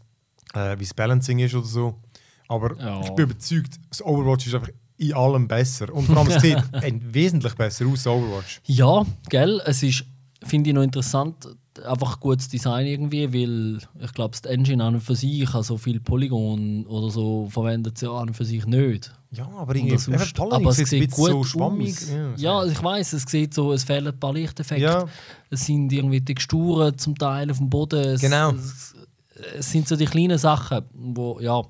äh, wie's Balancing ist oder so. Aber Ja. ich bin überzeugt, das Overwatch ist einfach in allem besser. Und vor allem, es sieht ein wesentlich besser aus, Overwatch. Ja, gell, es ist, finde ich noch interessant, einfach gutes Design irgendwie, weil ich glaube, die Engine an und für sich, also viel Polygon oder so, verwendet sie an und für sich nicht. Ja, aber irgendwie, sonst- aber es sieht gut so schwammig. Ja, Ja, ich weiß, es sieht so, es fehlen ein paar Lichteffekte. Ja. Es sind irgendwie Texturen zum Teil auf dem Boden. Es, Genau. Es, es sind so die kleinen Sachen, wo ja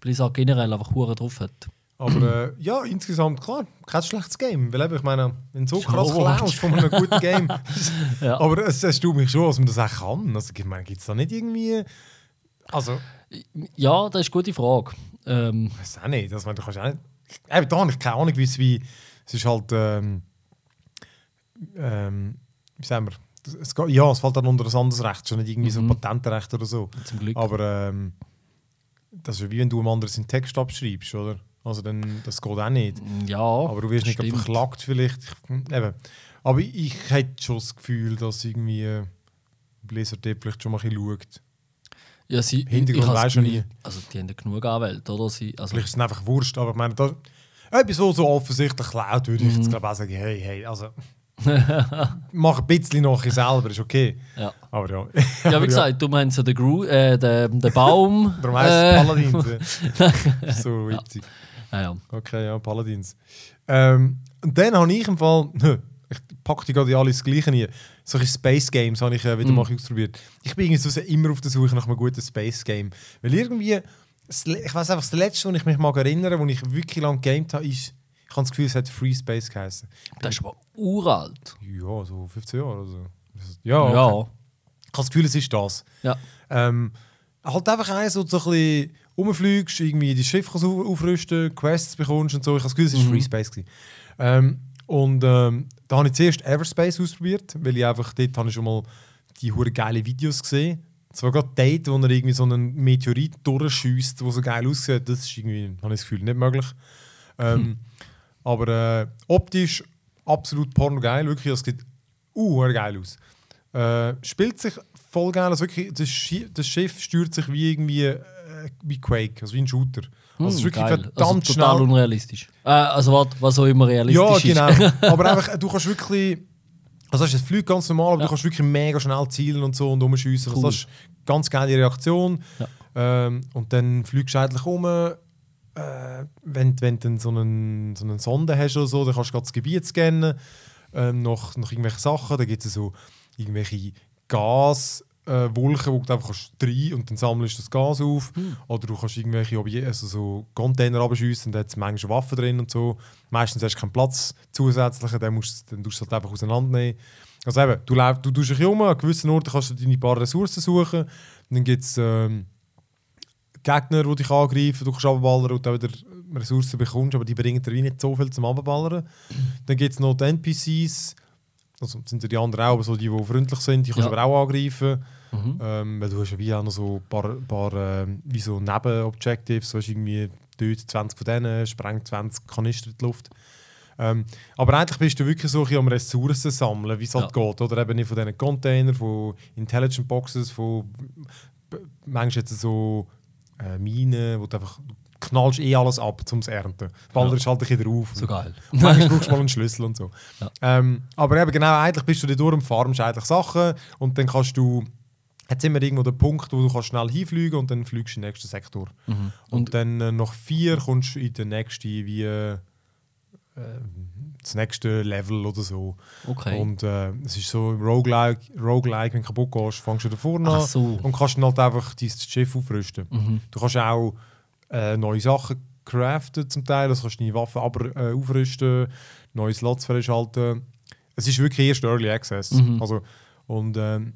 Blizzard generell einfach Hure drauf hat. Aber äh, ja, insgesamt klar, kein schlechtes Game. Weil eben, ich meine, wenn so krass klaust von einem guten Game. Ja. Aber es erstaunt mich schon, dass man das auch kann. Also, ich meine, gibt es da nicht irgendwie. Also, Ja, das ist eine gute Frage. Ähm, ich weiß auch nicht. Also, ich meine, du kannst auch nicht. Eben, da habe ich keine Ahnung, wie es wie. Es ist halt. Ähm, ähm, wie sagen wir? Es, geht- ja, es fällt dann unter ein anderes Recht, schon nicht irgendwie so Mhm. Patentrecht oder so. zum Glück. Aber ähm, das ist wie wenn du einem anderen seinen Text abschreibst, oder? Also dann, das geht auch nicht. Ja, Aber du wirst nicht stimmt. verklagt vielleicht. Ich, eben. Aber ich, ich hätte schon das Gefühl, dass irgendwie äh, Blizzard dort vielleicht schon mal ein bisschen schaut. Ja, sie, Hintergrund ich du Gefühl, nie. Also die haben ja genug Anwälte, oder? Sie, also, Vielleicht ist es einfach Wurscht, aber ich meine, das, etwas, was so offensichtlich klaut, würde ich Mhm. jetzt glaube auch sagen, hey, hey, also mach ein bisschen nachher selber, ist okay. ja. Aber ja. ja, wie gesagt, du meinst ja den, Gru äh, den, den Baum. Darum heisst äh, es Paladins. so witzig. Ah, ja. Okay, ja, Paladins. Ähm, und dann habe ich im Fall, ich packe die gerade alle das Gleiche nie. Solche Space Games habe ich äh, wieder Mm. mal ausprobiert. Ich bin irgendwie so immer auf der Suche nach einem guten Space Game. Weil irgendwie, ich weiß einfach, das letzte, wo ich mich mag erinnern, wo ich wirklich lange gegamed habe, ist, ich habe das Gefühl, es hat Free Space geheißen. Das ist aber uralt. Ja, so 15 Jahre oder so. Ja, okay. Ja. Ich habe das Gefühl, es ist das. ja. Ähm, halt einfach eins, so ein bisschen rumfliegst, irgendwie die Schiff kannst au- aufrüsten, Quests bekommst und so. Ich habe das Gefühl, es war Mhm. Free Space. gewesen. Ähm, und ähm, da habe ich zuerst Everspace ausprobiert, weil ich einfach dort habe ich schon mal die hure geile Videos gesehen. Zwar gerade dort, wo er irgendwie so einen Meteorit durchschießt, der so geil aussieht, das ist irgendwie, habe ich das Gefühl, nicht möglich. Ähm, Aber äh, optisch absolut pornogeil, wirklich, es sieht uh, geil aus. Äh, spielt sich voll geil, also wirklich, das, Schi das Schiff steuert sich wie irgendwie äh, wie Quake, also wie ein Shooter. Also es ist Hm, wirklich geil. verdammt also, total schnell. unrealistisch. Äh, also warte, was auch immer Ja, realistisch genau. ist. Aber einfach, du kannst wirklich. Also es fliegt ganz normal, aber Ja. du kannst wirklich mega schnell zielen und so und rumschiessen. Also Cool. das ist eine ganz geile Reaktion. Ja. Ähm, und dann fliegst du eigentlich um. Äh, wenn, wenn du dann so einen, so einen Sonde hast oder so, dann kannst du das Gebiet scannen. Ähm, nach, nach irgendwelchen Sachen. Da gibt es so irgendwelche Gas. Äh, Wolken, wo du einfach kannst rein und dann sammelst du das Gas auf. Oder du kannst irgendwelche Objekte, also so Container abschiessen und da hat manchmal Waffen drin und so. Meistens hast du keinen Platz zusätzlichen, dann, musst, dann tust du es halt einfach auseinandernehmen. Also eben, du, lauf, du tust dich um, an gewissen Orten kannst du deine paar Ressourcen suchen. Dann gibt es ähm, Gegner, die dich angreifen, du kannst abballern und dann wieder Ressourcen bekommst, aber die bringen dir nicht so viel zum Abballern. Dann gibt es noch die NPCs, also das sind ja die anderen auch, aber so die, die freundlich sind, die kannst du Ja. aber auch angreifen. Mhm. Ähm, weil du hast ja wie auch noch so ein paar, paar wie so Nebenobjectives, so hast irgendwie dort 20 von denen, sprengt 20 Kanister in die Luft. Ähm, aber eigentlich bist du wirklich so ein am Ressourcen sammeln, wie es halt geht. Oder eben nicht von diesen Containern, von Intelligent Boxes, von manchmal jetzt so äh, Minen, wo du einfach knallst eh alles ab, um es ernten. Ballerst halt ein bisschen drauf. So geil. Manchmal brauchst du mal einen Schlüssel und so. Ja. Ähm, aber eben genau, eigentlich bist du da durch und farmst eigentlich Sachen und dann kannst du, hat immer irgendwo den Punkt, wo du kannst schnell hinfliegen und dann fliegst du in den nächsten Sektor. Mhm. Und, dann äh, nach vier kommst du in den nächsten, wie äh, das nächste Level oder so. Okay. Und äh, es ist so im Roguelike, Roguelike, wenn du kaputt gehst, fängst du da vorne an so. und kannst dann halt einfach dein Schiff aufrüsten. Mhm. Du kannst auch äh, neue Sachen craften zum Teil, also kannst deine Waffen aber, äh, aufrüsten, neue Slots freischalten. Es ist wirklich erst Early Access. Mhm. Also, und ähm,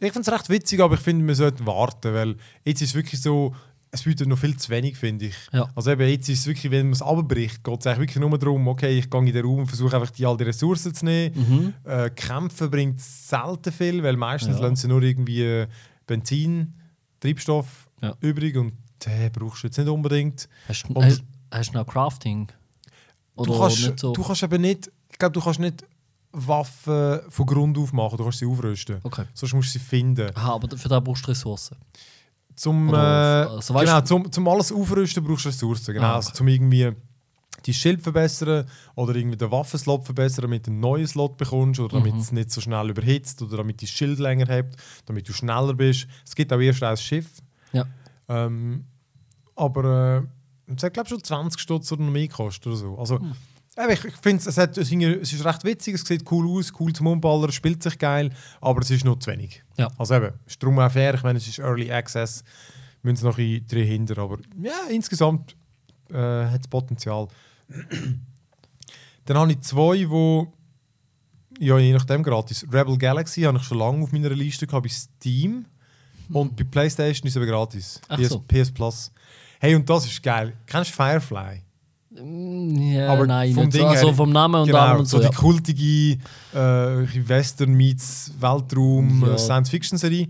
ich finde es recht witzig, aber ich finde, wir sollten warten, weil jetzt ist es wirklich so, es bietet noch viel zu wenig, finde ich. Ja. Also eben, jetzt ist es wirklich, wenn man es abbricht, geht es eigentlich wirklich nur darum, okay, ich gehe in den Raum und versuche einfach die all die Ressourcen zu nehmen. Mhm. Äh, Kämpfen bringt selten viel, weil meistens Ja. lassen sie nur irgendwie äh, Benzin, Treibstoff Ja. übrig und den brauchst du jetzt nicht unbedingt. Hast, du- Und- hast, hast du noch Crafting? Oder du, kannst, nicht so? du kannst eben nicht, ich glaube, du kannst nicht Waffen von Grund auf machen, du kannst sie aufrüsten. Okay. Sonst musst du sie finden. Aha, aber für das brauchst du Ressourcen. Zum, Oder- äh, also weißt genau, zum, zum alles aufrüsten brauchst du Ressourcen. Genau, Ah, also okay. zum irgendwie die Schild verbessern oder irgendwie den Waffenslot verbessern, damit du einen neuen Slot bekommst oder damit Mhm. es nicht so schnell überhitzt oder damit dein Schild länger hebt, damit du schneller bist. Es gibt auch erst ein Schiff. Ja. Ähm, aber äh, es hat glaube schon 20 Stutz oder noch mehr gekostet oder so. Also, Hm. Ich, ich finde es, hat- es ist- es recht witzig, es sieht cool aus, cool zum Umballern, spielt sich geil, aber es ist noch zu wenig. Ja. Also eben, ist darum auch fair, ich meine, es ist Early Access, müssen sie noch ein drin hinter, aber ja, insgesamt äh, hat es Potenzial. Dann habe ich zwei, wo ja, je nachdem gratis. Rebel Galaxy habe ich schon lange auf meiner Liste gehabt bei Steam. Und bei PlayStation ist es aber gratis. Ach PS, so. PS Plus. Hey, und das ist geil. Kennst du Firefly? Mm, Ja, Aber nein, vom so. Ding her- Also vom Namen und genau, allem und so so. die ja. kultige äh, Western meets Weltraum Ja. äh, Science-Fiction-Serie.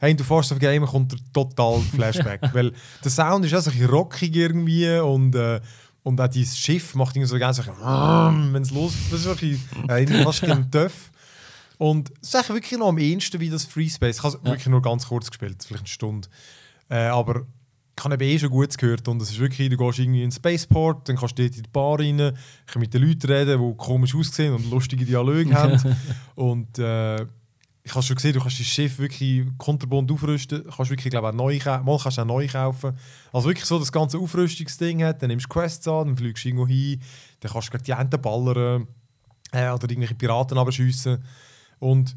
Hey, und du fährst auf Game kommt der total Flashback. weil der Sound ist auch so ein bisschen rockig irgendwie und, äh, Und auch dieses Schiff macht irgendwie so ganz so, wenn es los das ist wirklich äh, fast ein Töff. Und es ist wirklich noch am ehesten wie das Free Space. Ich habe es Ja. wirklich nur ganz kurz gespielt, vielleicht eine Stunde. Äh, aber ich habe eben eh schon gut gehört und es ist wirklich, du gehst irgendwie in den Spaceport, dann kannst du dort in die Bar rein, kannst mit den Leuten reden, die komisch aussehen und lustige Dialoge haben. Und äh, ich habe schon gesehen, du kannst das Schiff wirklich konterbunt aufrüsten, kannst wirklich, glaube ich, auch neu mal kannst auch neu kaufen. Also wirklich so das ganze Aufrüstungsding hat, dann nimmst du Quests an, dann fliegst du irgendwo hin, dann kannst du gegen die Enten ballern äh, oder irgendwelche Piraten abschiessen. Und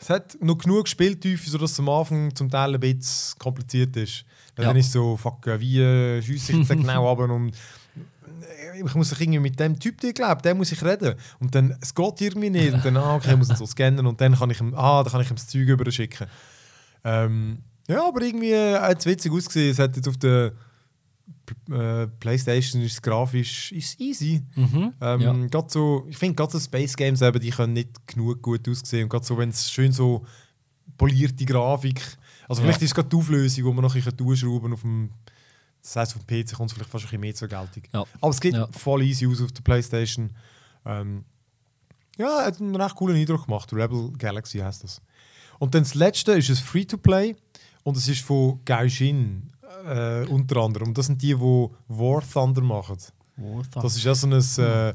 es hat noch genug Spieltiefe, sodass es am Anfang zum Teil ein bisschen kompliziert ist. Weil Ja. Dann ist es so, fuck, äh, wie schiesse ich jetzt genau runter und äh, ich muss sich irgendwie mit dem Typ, der glaubt, dem muss ich reden. Und dann, es geht irgendwie nicht. Und dann, ah, okay, ich muss ihn so scannen und dann kann ich ihm, ah, dann kann ich ihm das Zeug überschicken. Ähm, ja, aber irgendwie hat es witzig ausgesehen. Es hat jetzt auf der äh, Playstation ist es grafisch ist easy. Mhm. Ähm, Ja. grad so, ich finde gerade so Space Games eben, die können nicht genug gut aussehen. Und gerade so, wenn es schön so polierte Grafik. Also Ja. vielleicht ist es gerade die Auflösung, wo man noch ein bisschen durchschrauben auf dem. Das heisst, auf dem PC kommt es vielleicht fast ein bisschen mehr zur Geltung. Ja. Aber es geht Ja. voll easy aus auf der Playstation. Ähm, ja, hat einen recht coolen Eindruck gemacht. Rebel Galaxy heißt das. Und dann das letzte ist ein Free-to-Play und es ist von Gaijin äh, unter anderem. Und das sind die, die War Thunder machen. Warthog. Das ist ja so ein äh,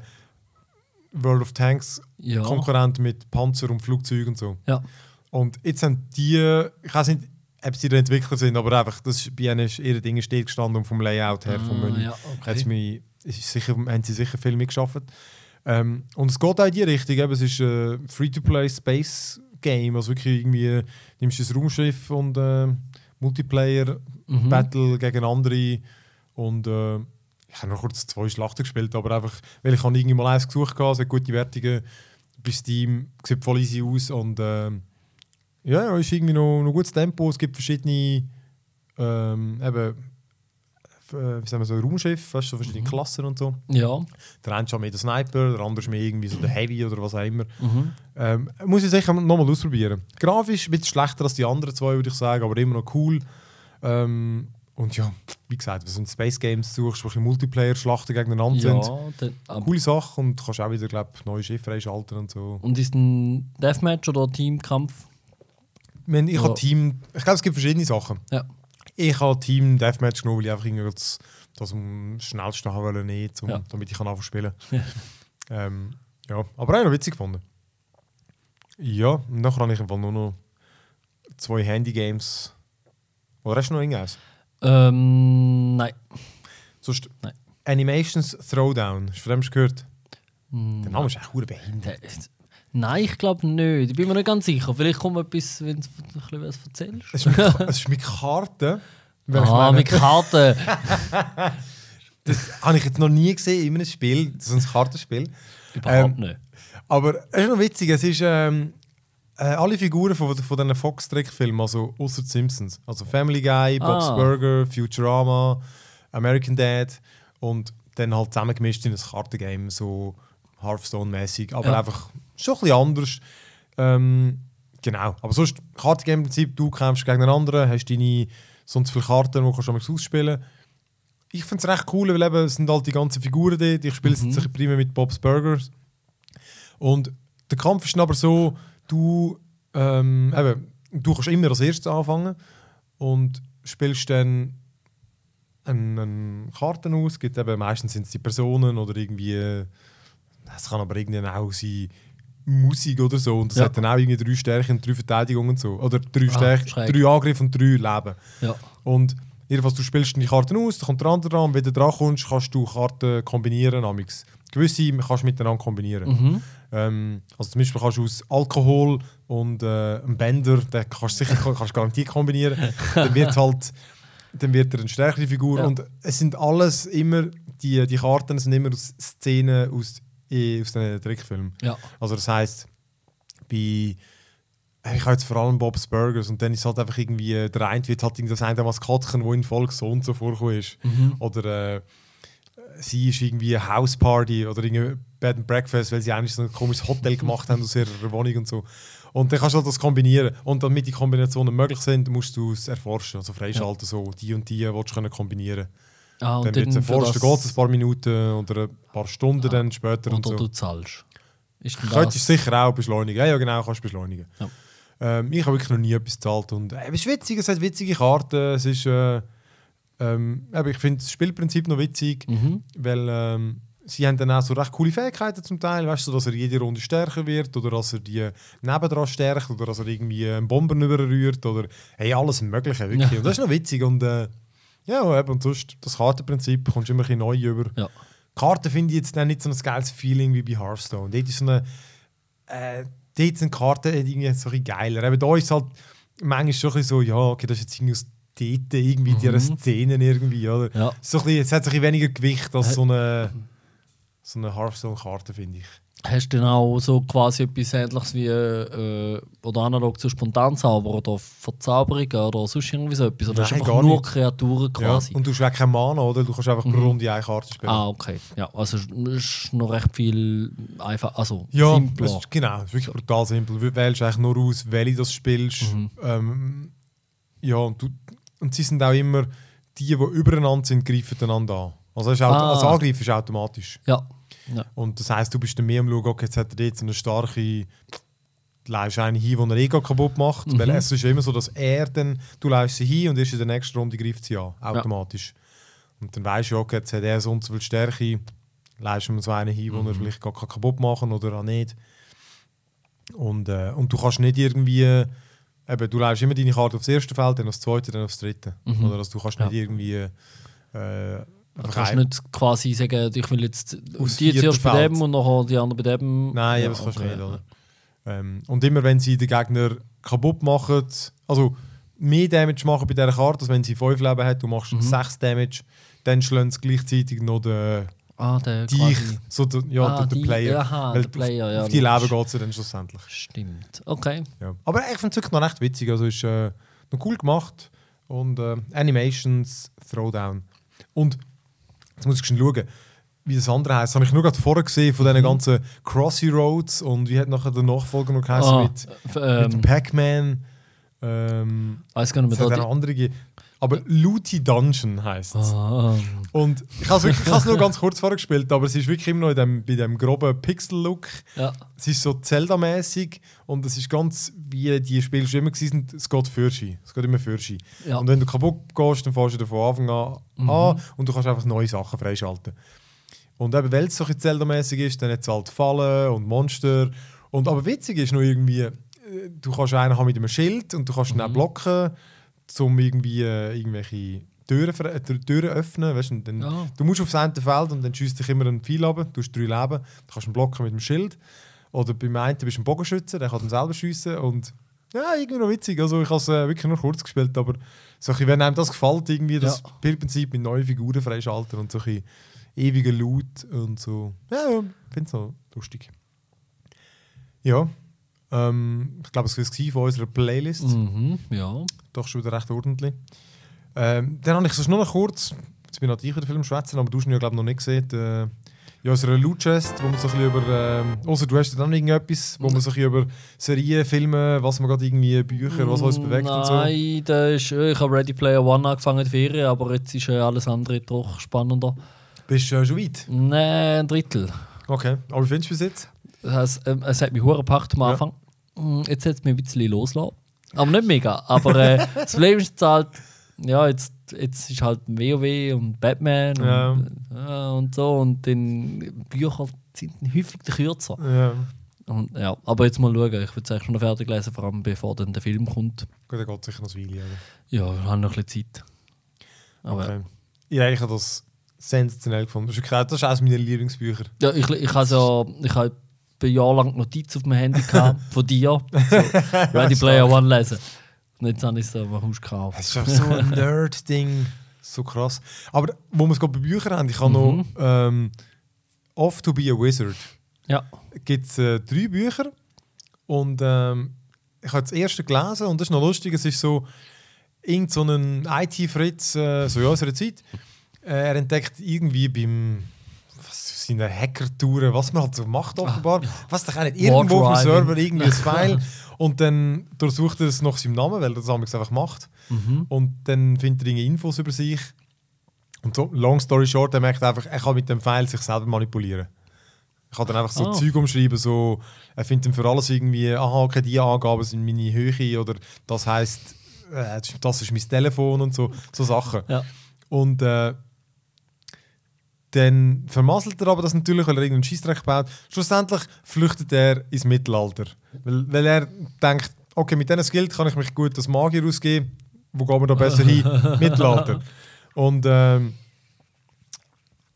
World of Tanks ja. Konkurrent mit Panzer und Flugzeugen und so. Ja. Und jetzt haben die, ich weiß nicht, ob sie der Entwickler sind, aber einfach, das ist bei ihnen ihre Dinge steht gestanden und vom Layout her, vom Ah, Menü. ja, okay. mich, ist sicher, haben sie sicher viel mitgeschafft. Ähm, und es geht auch in die Richtung, eben, es ist ein Free-to-Play Space Game, also wirklich irgendwie nimmst du das Raumschiff und äh, Multiplayer Mhm. Battle gegen andere und äh, ich habe noch kurz zwei Schlachten gespielt, aber einfach, weil ich habe irgendwie mal eins gesucht hatte, es hat gute Wertungen bei Steam, sieht voll easy aus und ähm, ja, ja, ist irgendwie noch, noch gutes Tempo, es gibt verschiedene ähm, eben, äh, wie sagen wir so, Raumschiffe, weißt, du, so verschiedene Klassen und so. Ja. Der eine ist schon mehr der Sniper, der andere ist mehr irgendwie so der Heavy oder was auch immer. Mhm. Ähm, muss ich sicher nochmal ausprobieren. Grafisch ein bisschen schlechter als die anderen zwei, würde ich sagen, aber immer noch cool. Ähm, und ja, wie gesagt, wenn du in Space Games suchst, wo Multiplayer-Schlachten gegeneinander sind, Ja, dann, aber- coole Sache und kannst auch wieder, glaube neue Schiffe freischalten und so. Und ist ein Deathmatch oder Teamkampf? Ich, meine, ich Ja. habe Team, ich glaube, es gibt verschiedene Sachen. Ja. Ich habe Team Deathmatch genommen, weil ich einfach irgendwie das, das am schnellsten haben wollte, nicht, um, Ja. damit ich kann anfangen spielen. Ja. ähm, ja, aber auch noch witzig gefunden. Ja, und dann habe ich einfach nur noch zwei Handy-Games. Oder hast du noch irgendwas? Ähm, nein. Sonst Nein. Animations Throwdown. Hast du von dem gehört? Hm, Der Name ist echt behindert. Nein, ich glaube nicht. Ich bin mir nicht ganz sicher. Vielleicht kommt etwas, wenn du ein bisschen was erzählst. Es ist mit, es ist mit Karten. Ah, mit Karten. das habe ich jetzt noch nie gesehen in einem Spiel, so ein Kartenspiel. Überhaupt Ähm, nicht. Aber es ist noch witzig, es ist ähm, äh, alle Figuren von, von diesen Fox-Trickfilmen, also außer Simpsons. Also Family Guy, Bob's Ah. Burger, Futurama, American Dad und dann halt zusammengemischt in ein Kartengame, so Hearthstone-mäßig, aber Ja. einfach schon ein bisschen anders. Ähm, genau, aber sonst, Kartengame im Prinzip, du kämpfst gegen einen anderen, hast deine sonst viele Karten, die kannst du manchmal ausspielen Ich finde es recht cool, weil eben, es sind halt die ganzen Figuren dort. Ich spiele es Mhm. jetzt bisschen primär mit Bob's Burgers. Und der Kampf ist dann aber so, du, ähm, eben, du kannst immer als erstes anfangen und spielst dann eine, eine Karten aus. Gibt eben, meistens sind es die Personen oder irgendwie, äh, es kann aber irgendwie auch sein, Musik oder so. Und das Ja. hat dann auch irgendwie drei Stärken und drei Verteidigungen und so. Oder drei, Ah, Stärken, drei Angriffe und drei Leben. Ja. Und jedenfalls, du spielst die Karten aus, dann kommt der andere dran, wenn du dran kommst, kannst du Karten kombinieren. Amix. Gewisse kannst du miteinander kombinieren. Mhm. Ähm, also zum Beispiel kannst du aus Alkohol und äh, einem Bänder, den kannst du sicher kannst garantiert kombinieren. dann wird halt dann wird er eine stärkere Figur. Ja. Und es sind alles immer, die, die Karten sind immer aus Szenen aus, aus diesen Trickfilmen. Ja. Also das heisst, bei ich habe jetzt vor allem Bob's Burgers und dann ist halt einfach irgendwie, äh, der eine wird halt irgendwie das eine Maskottchen, wo in Folge so und so vorgekommen ist. Mhm. Oder äh, sie ist irgendwie eine Houseparty oder irgendwie Bed and Breakfast, weil sie eigentlich so ein komisches Hotel gemacht haben aus ihrer Wohnung und so. Und dann kannst du halt das kombinieren. Und damit die Kombinationen möglich sind, musst du es erforschen, also freischalten, so die und die willst du können kombinieren. Ah, und dann wird es dann erforscht, geht es ein paar Minuten oder ein paar Stunden dann später und Oder so. du zahlst. Ist Könntest das? sicher auch beschleunigen. Ja, ja genau, kannst beschleunigen. Ja. Ähm, ich habe wirklich noch nie etwas gezahlt. Und, äh, es ist witzig, es hat witzige Karten. Es ist, äh, ähm, aber ich finde das Spielprinzip noch witzig, Mhm. weil ähm, sie haben dann auch so recht coole Fähigkeiten zum Teil. Weißt du, dass er jede Runde stärker wird oder dass er die nebendran stärkt oder dass er irgendwie einen Bomber überrührt oder hey, alles Mögliche. Wirklich. Ja. Und das ist noch witzig. Und äh, ja, eben, und sonst das Kartenprinzip kommst du immer ein neu über. Ja. Karten finde ich jetzt nicht so ein geiles Feeling wie bei Hearthstone. Dort ist so eine. Äh, dort sind Karten irgendwie so ein geiler. Eben da ist halt manchmal schon so, ja, okay, das ist jetzt irgendwie aus dort, irgendwie in dieser Szene irgendwie, oder? Ja. So ein bisschen, es hat ein bisschen weniger Gewicht als so eine, so eine Hearthstone-Karte, finde ich. Hast du denn auch so quasi etwas Ähnliches wie äh, oder analog zu Spontanzauber oder Verzauberungen oder sonst irgendwie so etwas? Oder Nein, hast einfach nur nicht. Kreaturen quasi? Ja. Und du hast auch keinen Mana, oder? Du kannst einfach pro Runde eine Karte spielen. Ah, okay. Ja, also es ist noch recht viel einfach, also Ja, simpler. ist, genau, es ist wirklich brutal simpel. Du wählst eigentlich nur aus, welche du das spielst. Mhm. Ähm, ja, und, du, und sie sind auch immer, die, die übereinander sind, greifen einander an. Also, ist Ah. also Angreifen ist automatisch. Ja. Ja. Und das heisst, du bist dann mehr am schauen, okay, jetzt hat er jetzt eine starke, du leist eine hin, die er eh kaputt macht. Mhm. Weil es ist ja immer so, dass er dann, du leist sie hin und erst in der nächsten Runde greift sie an, automatisch. Und dann weißt du, okay, jetzt hat er so und so viel Stärke, leist ihm so einen hin, den er Mhm. vielleicht gar kaputt machen oder auch nicht. Und, äh, und du kannst nicht irgendwie, eben, du leist immer deine Karte aufs erste Feld, dann aufs zweite, dann aufs dritte. Mhm. Oder also, du kannst Ja. nicht irgendwie äh, Du kannst nicht quasi sagen, ich will jetzt Aus die zuerst bei dem und nachher die anderen bei dem. Nein, ja, das kannst du nicht, oder? Ähm, und immer wenn sie den Gegner kaputt machen, also mehr Damage machen bei dieser Karte, als wenn sie 5 Leben hat, du machst Mhm. 6 Damage, dann schlagen sie gleichzeitig noch den, Ah, der dich, quasi. so der, ja, Ah, der, der die- Player. aha, Weil Player, ja, Auf die Leben geht es ja dann schlussendlich. Stimmt. Okay. Ja. Aber ich finde es wirklich noch recht witzig, also ist äh, noch cool gemacht und äh, Animations, Throwdown. Und jetzt muss ich schon schauen, wie das andere heißt. Das habe ich nur gerade vorher gesehen von Mhm. diesen ganzen Crossy Roads und wie hat nachher der Nachfolger noch geheißen Ah, mit f- mit ähm, Pac-Man. Ähm, weiß gar nicht mehr. Da die, andere. Aber Looty Dungeon heisst es. ah, Und ich habe es nur ganz kurz vorher gespielt, aber es ist wirklich immer noch in dem, bei dem groben Pixel-Look. ja. Es ist so Zelda-mäßig und es ist ganz wie die Spiele schon immer waren, es geht für sie. Es geht immer für sie. Ja. Und wenn du kaputt gehst, dann fährst du von Anfang an Mhm. an und du kannst einfach neue Sachen freischalten. Und eben, weil es so Zelda-mäßig ist, dann hat es halt Fallen und Monster. Und, aber witzig ist noch irgendwie, äh, du kannst einen haben mit einem Schild und du kannst ihn auch Mhm. blocken, um irgendwie äh, irgendwelche Türen, äh, Türen öffnen. Weißt, dann, Ja. Du musst aufs eine Feld und dann schießt dich immer ein Pfeil runter, du hast drei Leben, du kannst ihn blocken mit dem Schild. Oder beim einen bist du ein Bogenschütze, der kann dann selber schiessen und ja, irgendwie noch witzig. Also ich habe es äh, wirklich nur kurz gespielt, aber so ein bisschen, wenn einem das gefällt, irgendwie das Ja. Spielprinzip mit neuen Figuren freischalten und so ein ewiger Loot und so. Ja, ja finde es noch lustig. Ja, ähm, ich glaube, es war es von unserer Playlist. Mhm, ja. Doch schon wieder recht ordentlich. Ähm, dann habe ich sonst nur noch kurz, jetzt bin ich natürlich den Film schwätzen, aber du hast ihn ja glaube noch nicht gesehen. Äh, ja, unsere Loot Chest, wo man so ein bisschen über, ähm, außer du hast ja dann irgendetwas, wo man so ein bisschen über Serien, Filme, was man gerade irgendwie, Bücher, was uns bewegt und so. Nein, da ist, äh, ich habe Ready Player One angefangen in Ferien, aber jetzt ist äh, alles andere doch spannender. Bist du äh, schon weit? Nein, ein Drittel. Okay, aber wie findest du bis jetzt? Das ähm, es hat mich hure gepackt am Ja. Anfang. Mm, Jetzt hat es mich ein bisschen loslassen. Aber nicht mega. Aber äh, das Problem ist halt, ja, jetzt, jetzt ist halt WoW und Batman und, Ja. ja, und so. Und dann Bücher sind häufig kürzer. Ja, Und, ja, aber jetzt mal schauen. Ich würde es eigentlich schon noch fertig lesen, vor allem bevor dann der Film kommt. gut, dann geht sicher noch ein Weile. Ja, wir haben noch ein bisschen Zeit. Aber Okay. Ja, ich habe das sensationell gefunden. Das ist, eines meiner Lieblingsbücher. ja, ich, ich habe ja, ich habe ein Jahr lang Notizen auf meinem Handy gehabt, von dir. So, Ready Player One lesen. Und jetzt habe ich es aber gekauft. Das ist einfach so ein Nerd-Ding. So krass. Aber wo wir es gerade bei Büchern haben, ich habe noch Mhm. ähm, Off to be a Wizard. Ja. gibt es äh, drei Bücher und ähm, ich habe das erste gelesen und das ist noch lustig, es ist so irgend so ein IT-Fritz, äh, so in unserer Zeit, äh, er entdeckt irgendwie beim was, seiner Hackertouren, was man halt so macht offenbar, was doch auch nicht, irgendwo auf dem. Server irgendwie ein File und dann durchsucht er es nach seinem Namen, weil er das einfach macht Mhm. und dann findet er Infos über sich Und so, long story short, er merkt einfach, er kann mit dem Pfeil sich selber manipulieren. Er kann dann einfach so Ah. Zeug umschreiben, so, er findet dann für alles irgendwie, aha, okay, die Angaben sind meine Höhe oder das heisst, äh, das ist mein Telefon und so, so Sachen. Ja. Und äh, dann vermasselt er aber das natürlich, weil er irgendeinen Scheißdreck baut. Schlussendlich flüchtet er ins Mittelalter. Weil, weil er denkt, okay, mit diesen Skills kann ich mich gut als Magier ausgeben. Wo gehen wir da besser hin? Mittelalter. Und ähm,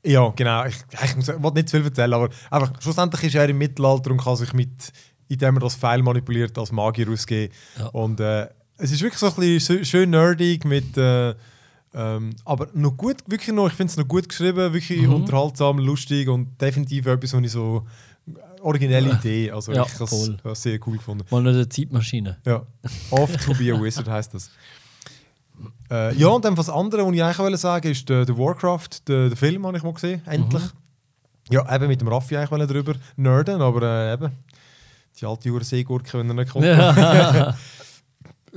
ja, genau. Ich, ich muss- will nicht zu viel erzählen, aber einfach, schlussendlich ist er im Mittelalter und kann sich mit, indem er das Pfeil manipuliert, als Magier ausgeben. Ja. Und äh, es ist wirklich so ein bisschen schö- schön nerdig mit. Äh, ähm, aber noch gut, wirklich noch, ich finde es noch gut geschrieben, wirklich Mhm. unterhaltsam, lustig und definitiv etwas, was ich so originelle Idee, also Ja, ich habe es sehr cool gefunden. Mal eine Zeitmaschine. Ja, Off to be a Wizard heißt das. Äh, ja, und dann was anderes, was ich eigentlich wollte sagen ist der, der Warcraft, der, der Film habe ich mal gesehen, endlich. Ja, eben mit dem Raffi eigentlich drüber nerden, aber äh, eben, die alte Uhr Seegurke, wenn er nicht kommt. Ja.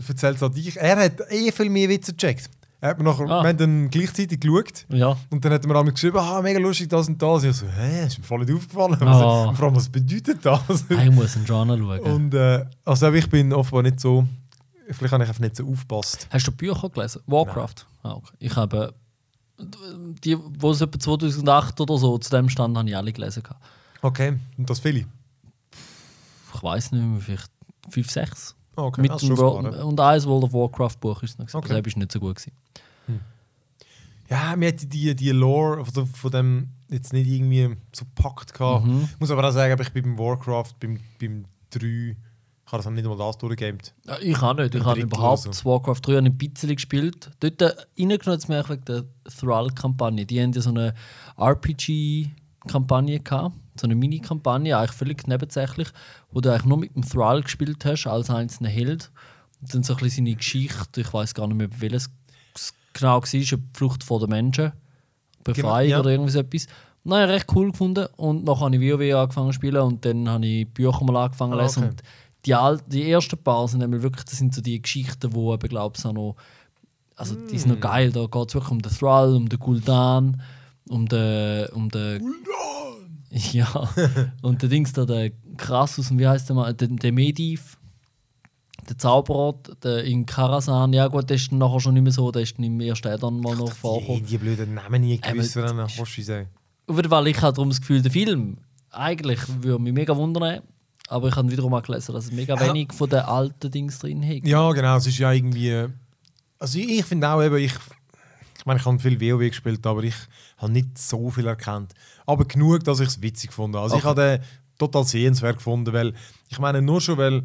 Erzählt es an dich. Er hat eh viel mehr Witze gecheckt. Hat mir nachher, Ah. Wir haben dann gleichzeitig geschaut ja. und dann hat mir einmal geschrieben, ah, mega lustig, das und das. Ich so, hä, ist mir voll nicht aufgefallen. Ah. Also, und vor allem, was bedeutet das? Ich muss einen Genre schauen. und äh, also ich bin offenbar nicht so, vielleicht habe ich einfach nicht so aufgepasst. Hast du Bücher gelesen? Warcraft? Ah, okay. Ich habe die, wo es etwa 2008 oder so zu dem stand, habe ich alle gelesen. Okay, und das viele? Ich weiß nicht mehr, vielleicht 5, 6. Okay, Mit das dem ist World, und eins World of Warcraft Buch ist es noch. Okay. Das war nicht so gut. Gewesen. Ja, mir hat die, die Lore von, von dem jetzt nicht irgendwie so gepackt gehabt. Mhm. Ich muss aber auch sagen, ich bin beim Warcraft, beim, beim 3, ich habe das nicht mal das durchgegamed. Ja, ich auch nicht. Ich Ein habe überhaupt so. Warcraft 3 ein bisschen gespielt. Dort äh, reingenommen es mich wegen der Thrall-Kampagne. Die haben ja so eine RPG-Kampagne gehabt. So eine Mini-Kampagne, eigentlich völlig nebensächlich, wo du eigentlich nur mit dem Thrall gespielt hast, als einzelner Held. Und dann so ein bisschen seine Geschichte, ich weiß gar nicht mehr, welches es genau war, die Flucht vor den Menschen, Befreiung ja. oder irgendwas etwas. Nein, recht cool gefunden. Und dann habe ich WoW angefangen zu spielen und dann habe ich Bücher mal angefangen zu Ah, lesen. okay. Und die, al- die ersten paar sind nämlich wirklich, das sind so die Geschichten, wo eben, glaube ich, noch, also die sind noch Mm. geil. Da geht es wirklich um den Thrall, um den Gul'dan, um den, um den ja, und der Dings da, der Krassus, und wie heißt der mal, der, der Mediv, der Zauberer, der in Karasan, ja gut, der ist dann nachher schon nicht mehr so, der ist dann im ersten Addon mal noch vorgekommen. die blöden Namen nie Ähm, gewusst, wenn dann Hoshi sagen. Auf jeden Fall, ich habe darum das Gefühl, der Film, eigentlich würde mich mega wundern, aber ich habe wiederum auch gelesen, dass es mega Ja. wenig von den alten Dings drin hat. Ja, genau, es ist ja irgendwie. Also ich, ich finde auch eben, ich, ich meine, ich habe viel WoW gespielt, aber ich habe nicht so viel erkannt. Aber genug, dass ich es witzig fand. Also ich Okay. habe den total sehenswert gefunden, weil ich meine nur schon, weil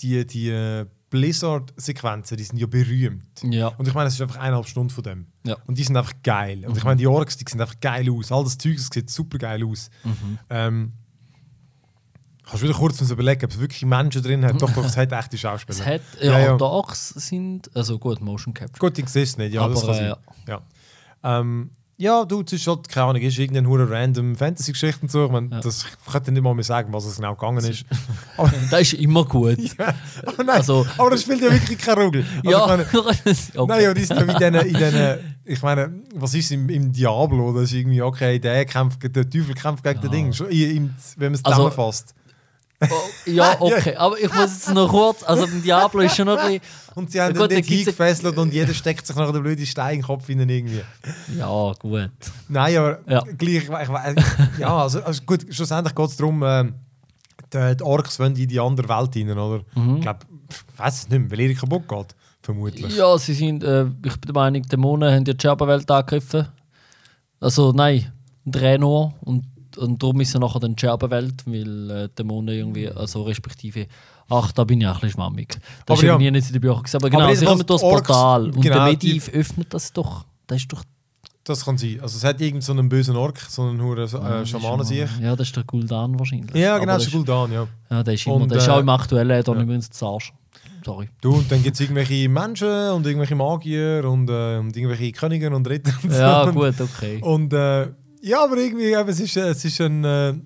die, die äh, Blizzard-Sequenzen, die sind ja berühmt. Ja. Und ich meine, es ist einfach eineinhalb Stunden von dem. Ja. Und die sind einfach geil. Und ich meine, die Orks, die sehen einfach geil aus. All das Zeug, das sieht super geil aus. Mhm. Ähm, kannst du wieder kurz uns überlegen, ob es wirklich Menschen drin hat? Doch, doch, es hat echte Schauspieler. Es hat, ja, Ja, ja. sind, also gut, Motion Capture. Gut, ich sehe es nicht, ja, das Aber, kann äh, sein. Ja. Ähm, ja, du, es ist halt, keine Ahnung, ist irgendeine hure random Fantasy-Geschichte und so. Ich, mein, Ja. das, ich könnte nicht mal mehr sagen, was es genau gegangen ist. aber, Das ist immer gut. aber nein, Also- aber das spielt ja wirklich keine Rolle. Also, ja, meine, okay. Nein, ja, die sind ja mit denen, in denen, ich meine, was ist im, im Diablo? Das ist irgendwie, okay, der kämpft, der Teufel kämpft gegen den Ding, schon, im, wenn man es Also- zusammenfasst. Oh, ja, okay. Aber ich muss jetzt noch kurz, also beim Diablo ist schon noch ein bisschen, Und sie haben Gut, den eingefesselt und jeder steckt sich nach der blöden Stein in den Kopf hinein irgendwie. ja, gut. Nein, aber Ja. gleich, ich, ich, ja, also, also gut, schlussendlich geht es darum, ähm, die, die Orks wollen in die andere Welt hinein, oder? Ich glaube, ich weiß es nicht mehr, weil ihre kaputt geht, vermutlich. Mhm. Ja, sie sind, äh, ich bin der Meinung, Dämonen haben die Scherbenwelt angegriffen. Also nein, Draenor und, und darum ist ja nachher dann die Scherbenwelt, weil äh, Dämonen irgendwie, also respektive, ach, da bin ich auch ein bisschen schwammig. Das Aber ist ja. irgendwie nicht in den Büchern gewesen. Aber genau, jetzt sie kommen durch das Portal und genau, der die- Mediv öffnet das doch. Das ist doch... Das kann sein. Also es hat irgend so einen bösen Ork, so einen hure äh, Schamanen sich. Ja, das ist der Gul'dan wahrscheinlich. Ja, Aber genau, das ist Gul'dan, ja. Ja, der ist, immer, Und, der ist äh, auch im aktuellen Addon ja. zu Arsch. Sorry. Du, und dann gibt es irgendwelche Menschen und irgendwelche Magier und, äh, und irgendwelche Könige und Ritter und so. Ja, Und- gut, okay. Und äh, ja, aber irgendwie, eben, es, ist, äh, es ist ein, äh, ein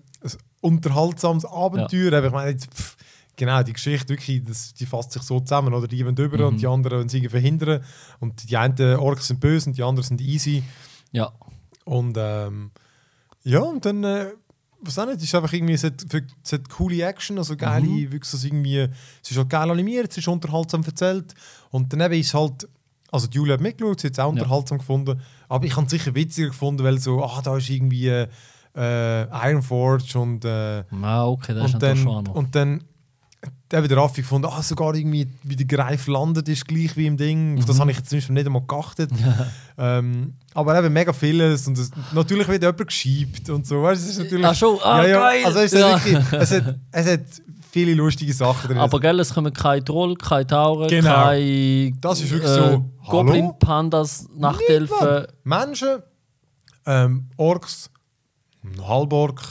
unterhaltsames Abenteuer. Aber Ich meine, jetzt, pff, genau, die Geschichte wirklich, das, die fasst sich so zusammen. Oder? Die wollen über Mhm. und die anderen wollen sie verhindern. Und die einen Orks sind böse und die anderen sind easy. Ja. Und ähm, ja, und dann, äh, was auch nicht, es ist einfach irgendwie, es hat, es hat coole Action, also geile, Mhm. wirklich so irgendwie, es ist halt geil animiert, es ist unterhaltsam erzählt. Und dann eben ist halt, also die Julia hat mitgeschaut, sie hat es auch unterhaltsam gefunden, aber ich habe es sicher witziger gefunden, weil so, ah, da ist irgendwie äh, Iron Forge und äh, Ah, okay, das ist und dann, schon noch. und dann eben der Raffi gefunden, ah, sogar irgendwie, wie der Greif landet, ist gleich wie im Ding. Auf Mhm. das habe ich jetzt zum Beispiel nicht einmal geachtet. ähm, aber eben mega vieles und es, natürlich wird jemand geschiebt und so. Weißt, es ist natürlich, Ach schon, ah, geil. Also es, Ja. wirklich, es, hat, es hat viele lustige Sachen drin. Aber gell, es kommen keine Troll, keine Tauren, Genau. keine Das ist wirklich so, Goblin-Pandas, Nachtelfen. Menschen, ähm, Orks, Halborg,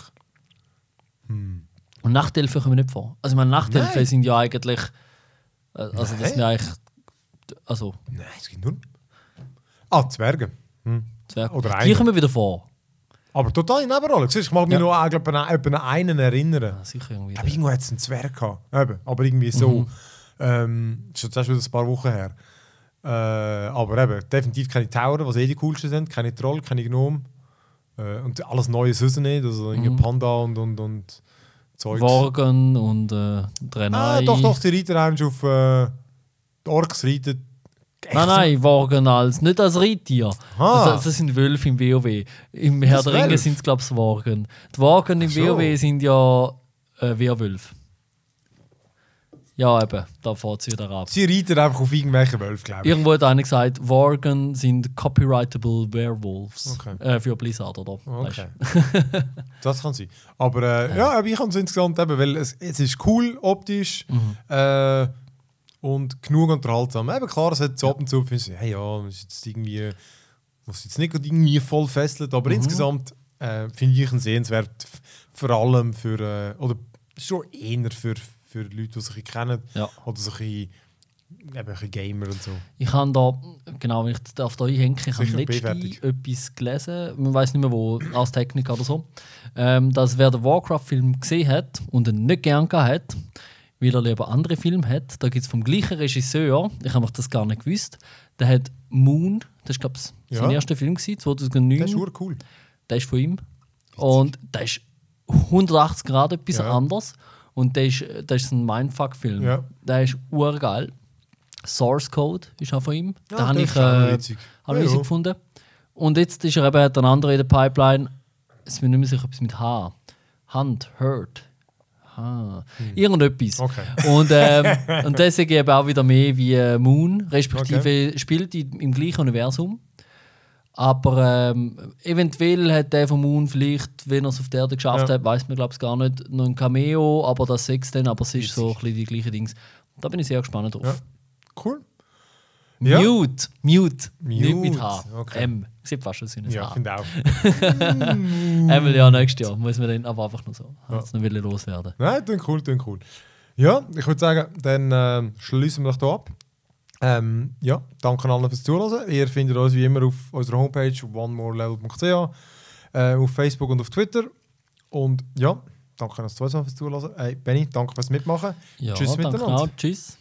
Und Nachtelfen kommen nicht vor. Also ich meine, Nachtelfen Nein. sind ja eigentlich... äh, Also das Nein. sind ja eigentlich... Also, nein, es gibt nur... Ah, Zwerge. Hm. Zwerg- Oder die kommen wieder vor. Aber total in Nebenrolle. Siehst Ich mag mich Ja. an, glaub, an, einen erinnern. Ja, sicher irgendwie. Ich glaube, irgendwo hat es einen Zwerg gehabt. Eben, aber irgendwie so. Mhm. Ähm, das ist jetzt wieder ein paar Wochen her. Äh, aber eben, definitiv keine Tauren, was eh die coolsten sind. Keine Troll, keine Gnomen. Äh, und alles Neue sonst nicht. Also Mhm. Panda und, und, und Zeugs. Worgen und äh, Drenai. Ah, doch, doch, die Reiter haben schon auf äh, die Orks reiten. Nein, nein, Worgen als, nicht als Reittier. Ah. Also, das sind Wölfe im WoW. Im Herr der Ringe sind es, glaube ich, Worgen. Die Worgen im so. WoW sind ja äh, Werwölfe. Ja, eben, da fährt es wieder ab. Sie reiten einfach auf irgendwelche Wölfe, glaube ich. Irgendwo hat einer gesagt, Worgen sind copyrightable Werewolves. Okay. Äh, für Blizzard, oder? Okay. Das kann sein. Aber äh, ja, aber ich kann es insgesamt eben, weil es, es ist cool optisch äh, und genug unterhaltsam. Eben klar, es hat so ab und zu, findest du, hey, ja, ist jetzt irgendwie, was jetzt nicht irgendwie voll fesselt, aber insgesamt äh, finde ich ihn sehenswert, vor allem für, äh, oder schon eher für, für Leute, die sich kennen Ja. oder so ein bisschen, Gamer und so. Ich habe da, genau, wenn ich darf da einhängen, ich habe letztens etwas gelesen, man weiß nicht mehr wo, als Techniker oder so, ähm, dass wer den Warcraft-Film gesehen hat und ihn nicht gern hat, weil er lieber andere Filme hat, da gibt es vom gleichen Regisseur, ich habe das gar nicht gewusst, der hat Moon, das war glaube ich Ja. sein erster Film, gewesen, 2009, Das ist cool. der ist von ihm. Und der ist 180 Grad etwas Ja. anders. Und der ist, der ist ein Mindfuck-Film. Ja. Der ist urgeil. Source Code ist auch von ihm. Ja, den habe ich, äh, ich Ja, gefunden. Und jetzt ist er eben hat ein anderer in der Pipeline. Es bin nicht mehr sicher, ob es mit H. Hand, Hurt. Irgendetwas. Hm. Okay. Und, ähm, und das ist eben auch wieder mehr wie äh, Moon, respektive spielt in, im gleichen Universum. Aber ähm, eventuell hat der von Moon vielleicht, wenn er es auf der Erde geschafft Ja. hat, weiß man glaube ich gar nicht, noch ein Cameo, aber das sechs dann, aber es ist so ein bisschen die gleichen Dings. Da bin ich sehr gespannt drauf. Ja. Cool. Ja. Mute, Mute, nicht mit Mute, H. okay. M. Sieht fast schon ein Ja, H. finde auch. Will ja nächstes Jahr, muss man dann aber einfach nur so. Ja. Jetzt noch loswerden. Nein, klingt cool, klingt cool. Ja, ich würde sagen, dann äh, schließen wir doch hier ab. Ähm, ja, danke allen fürs Zuhören. Ihr findet uns wie immer auf unserer Homepage onemorelevel.ch, äh, auf Facebook und auf Twitter. Und ja, danke fürs Zuhören, fürs Zuhören. Hey, Benny, danke fürs Mitmachen. Ja, Tschüss miteinander. auch. Tschüss.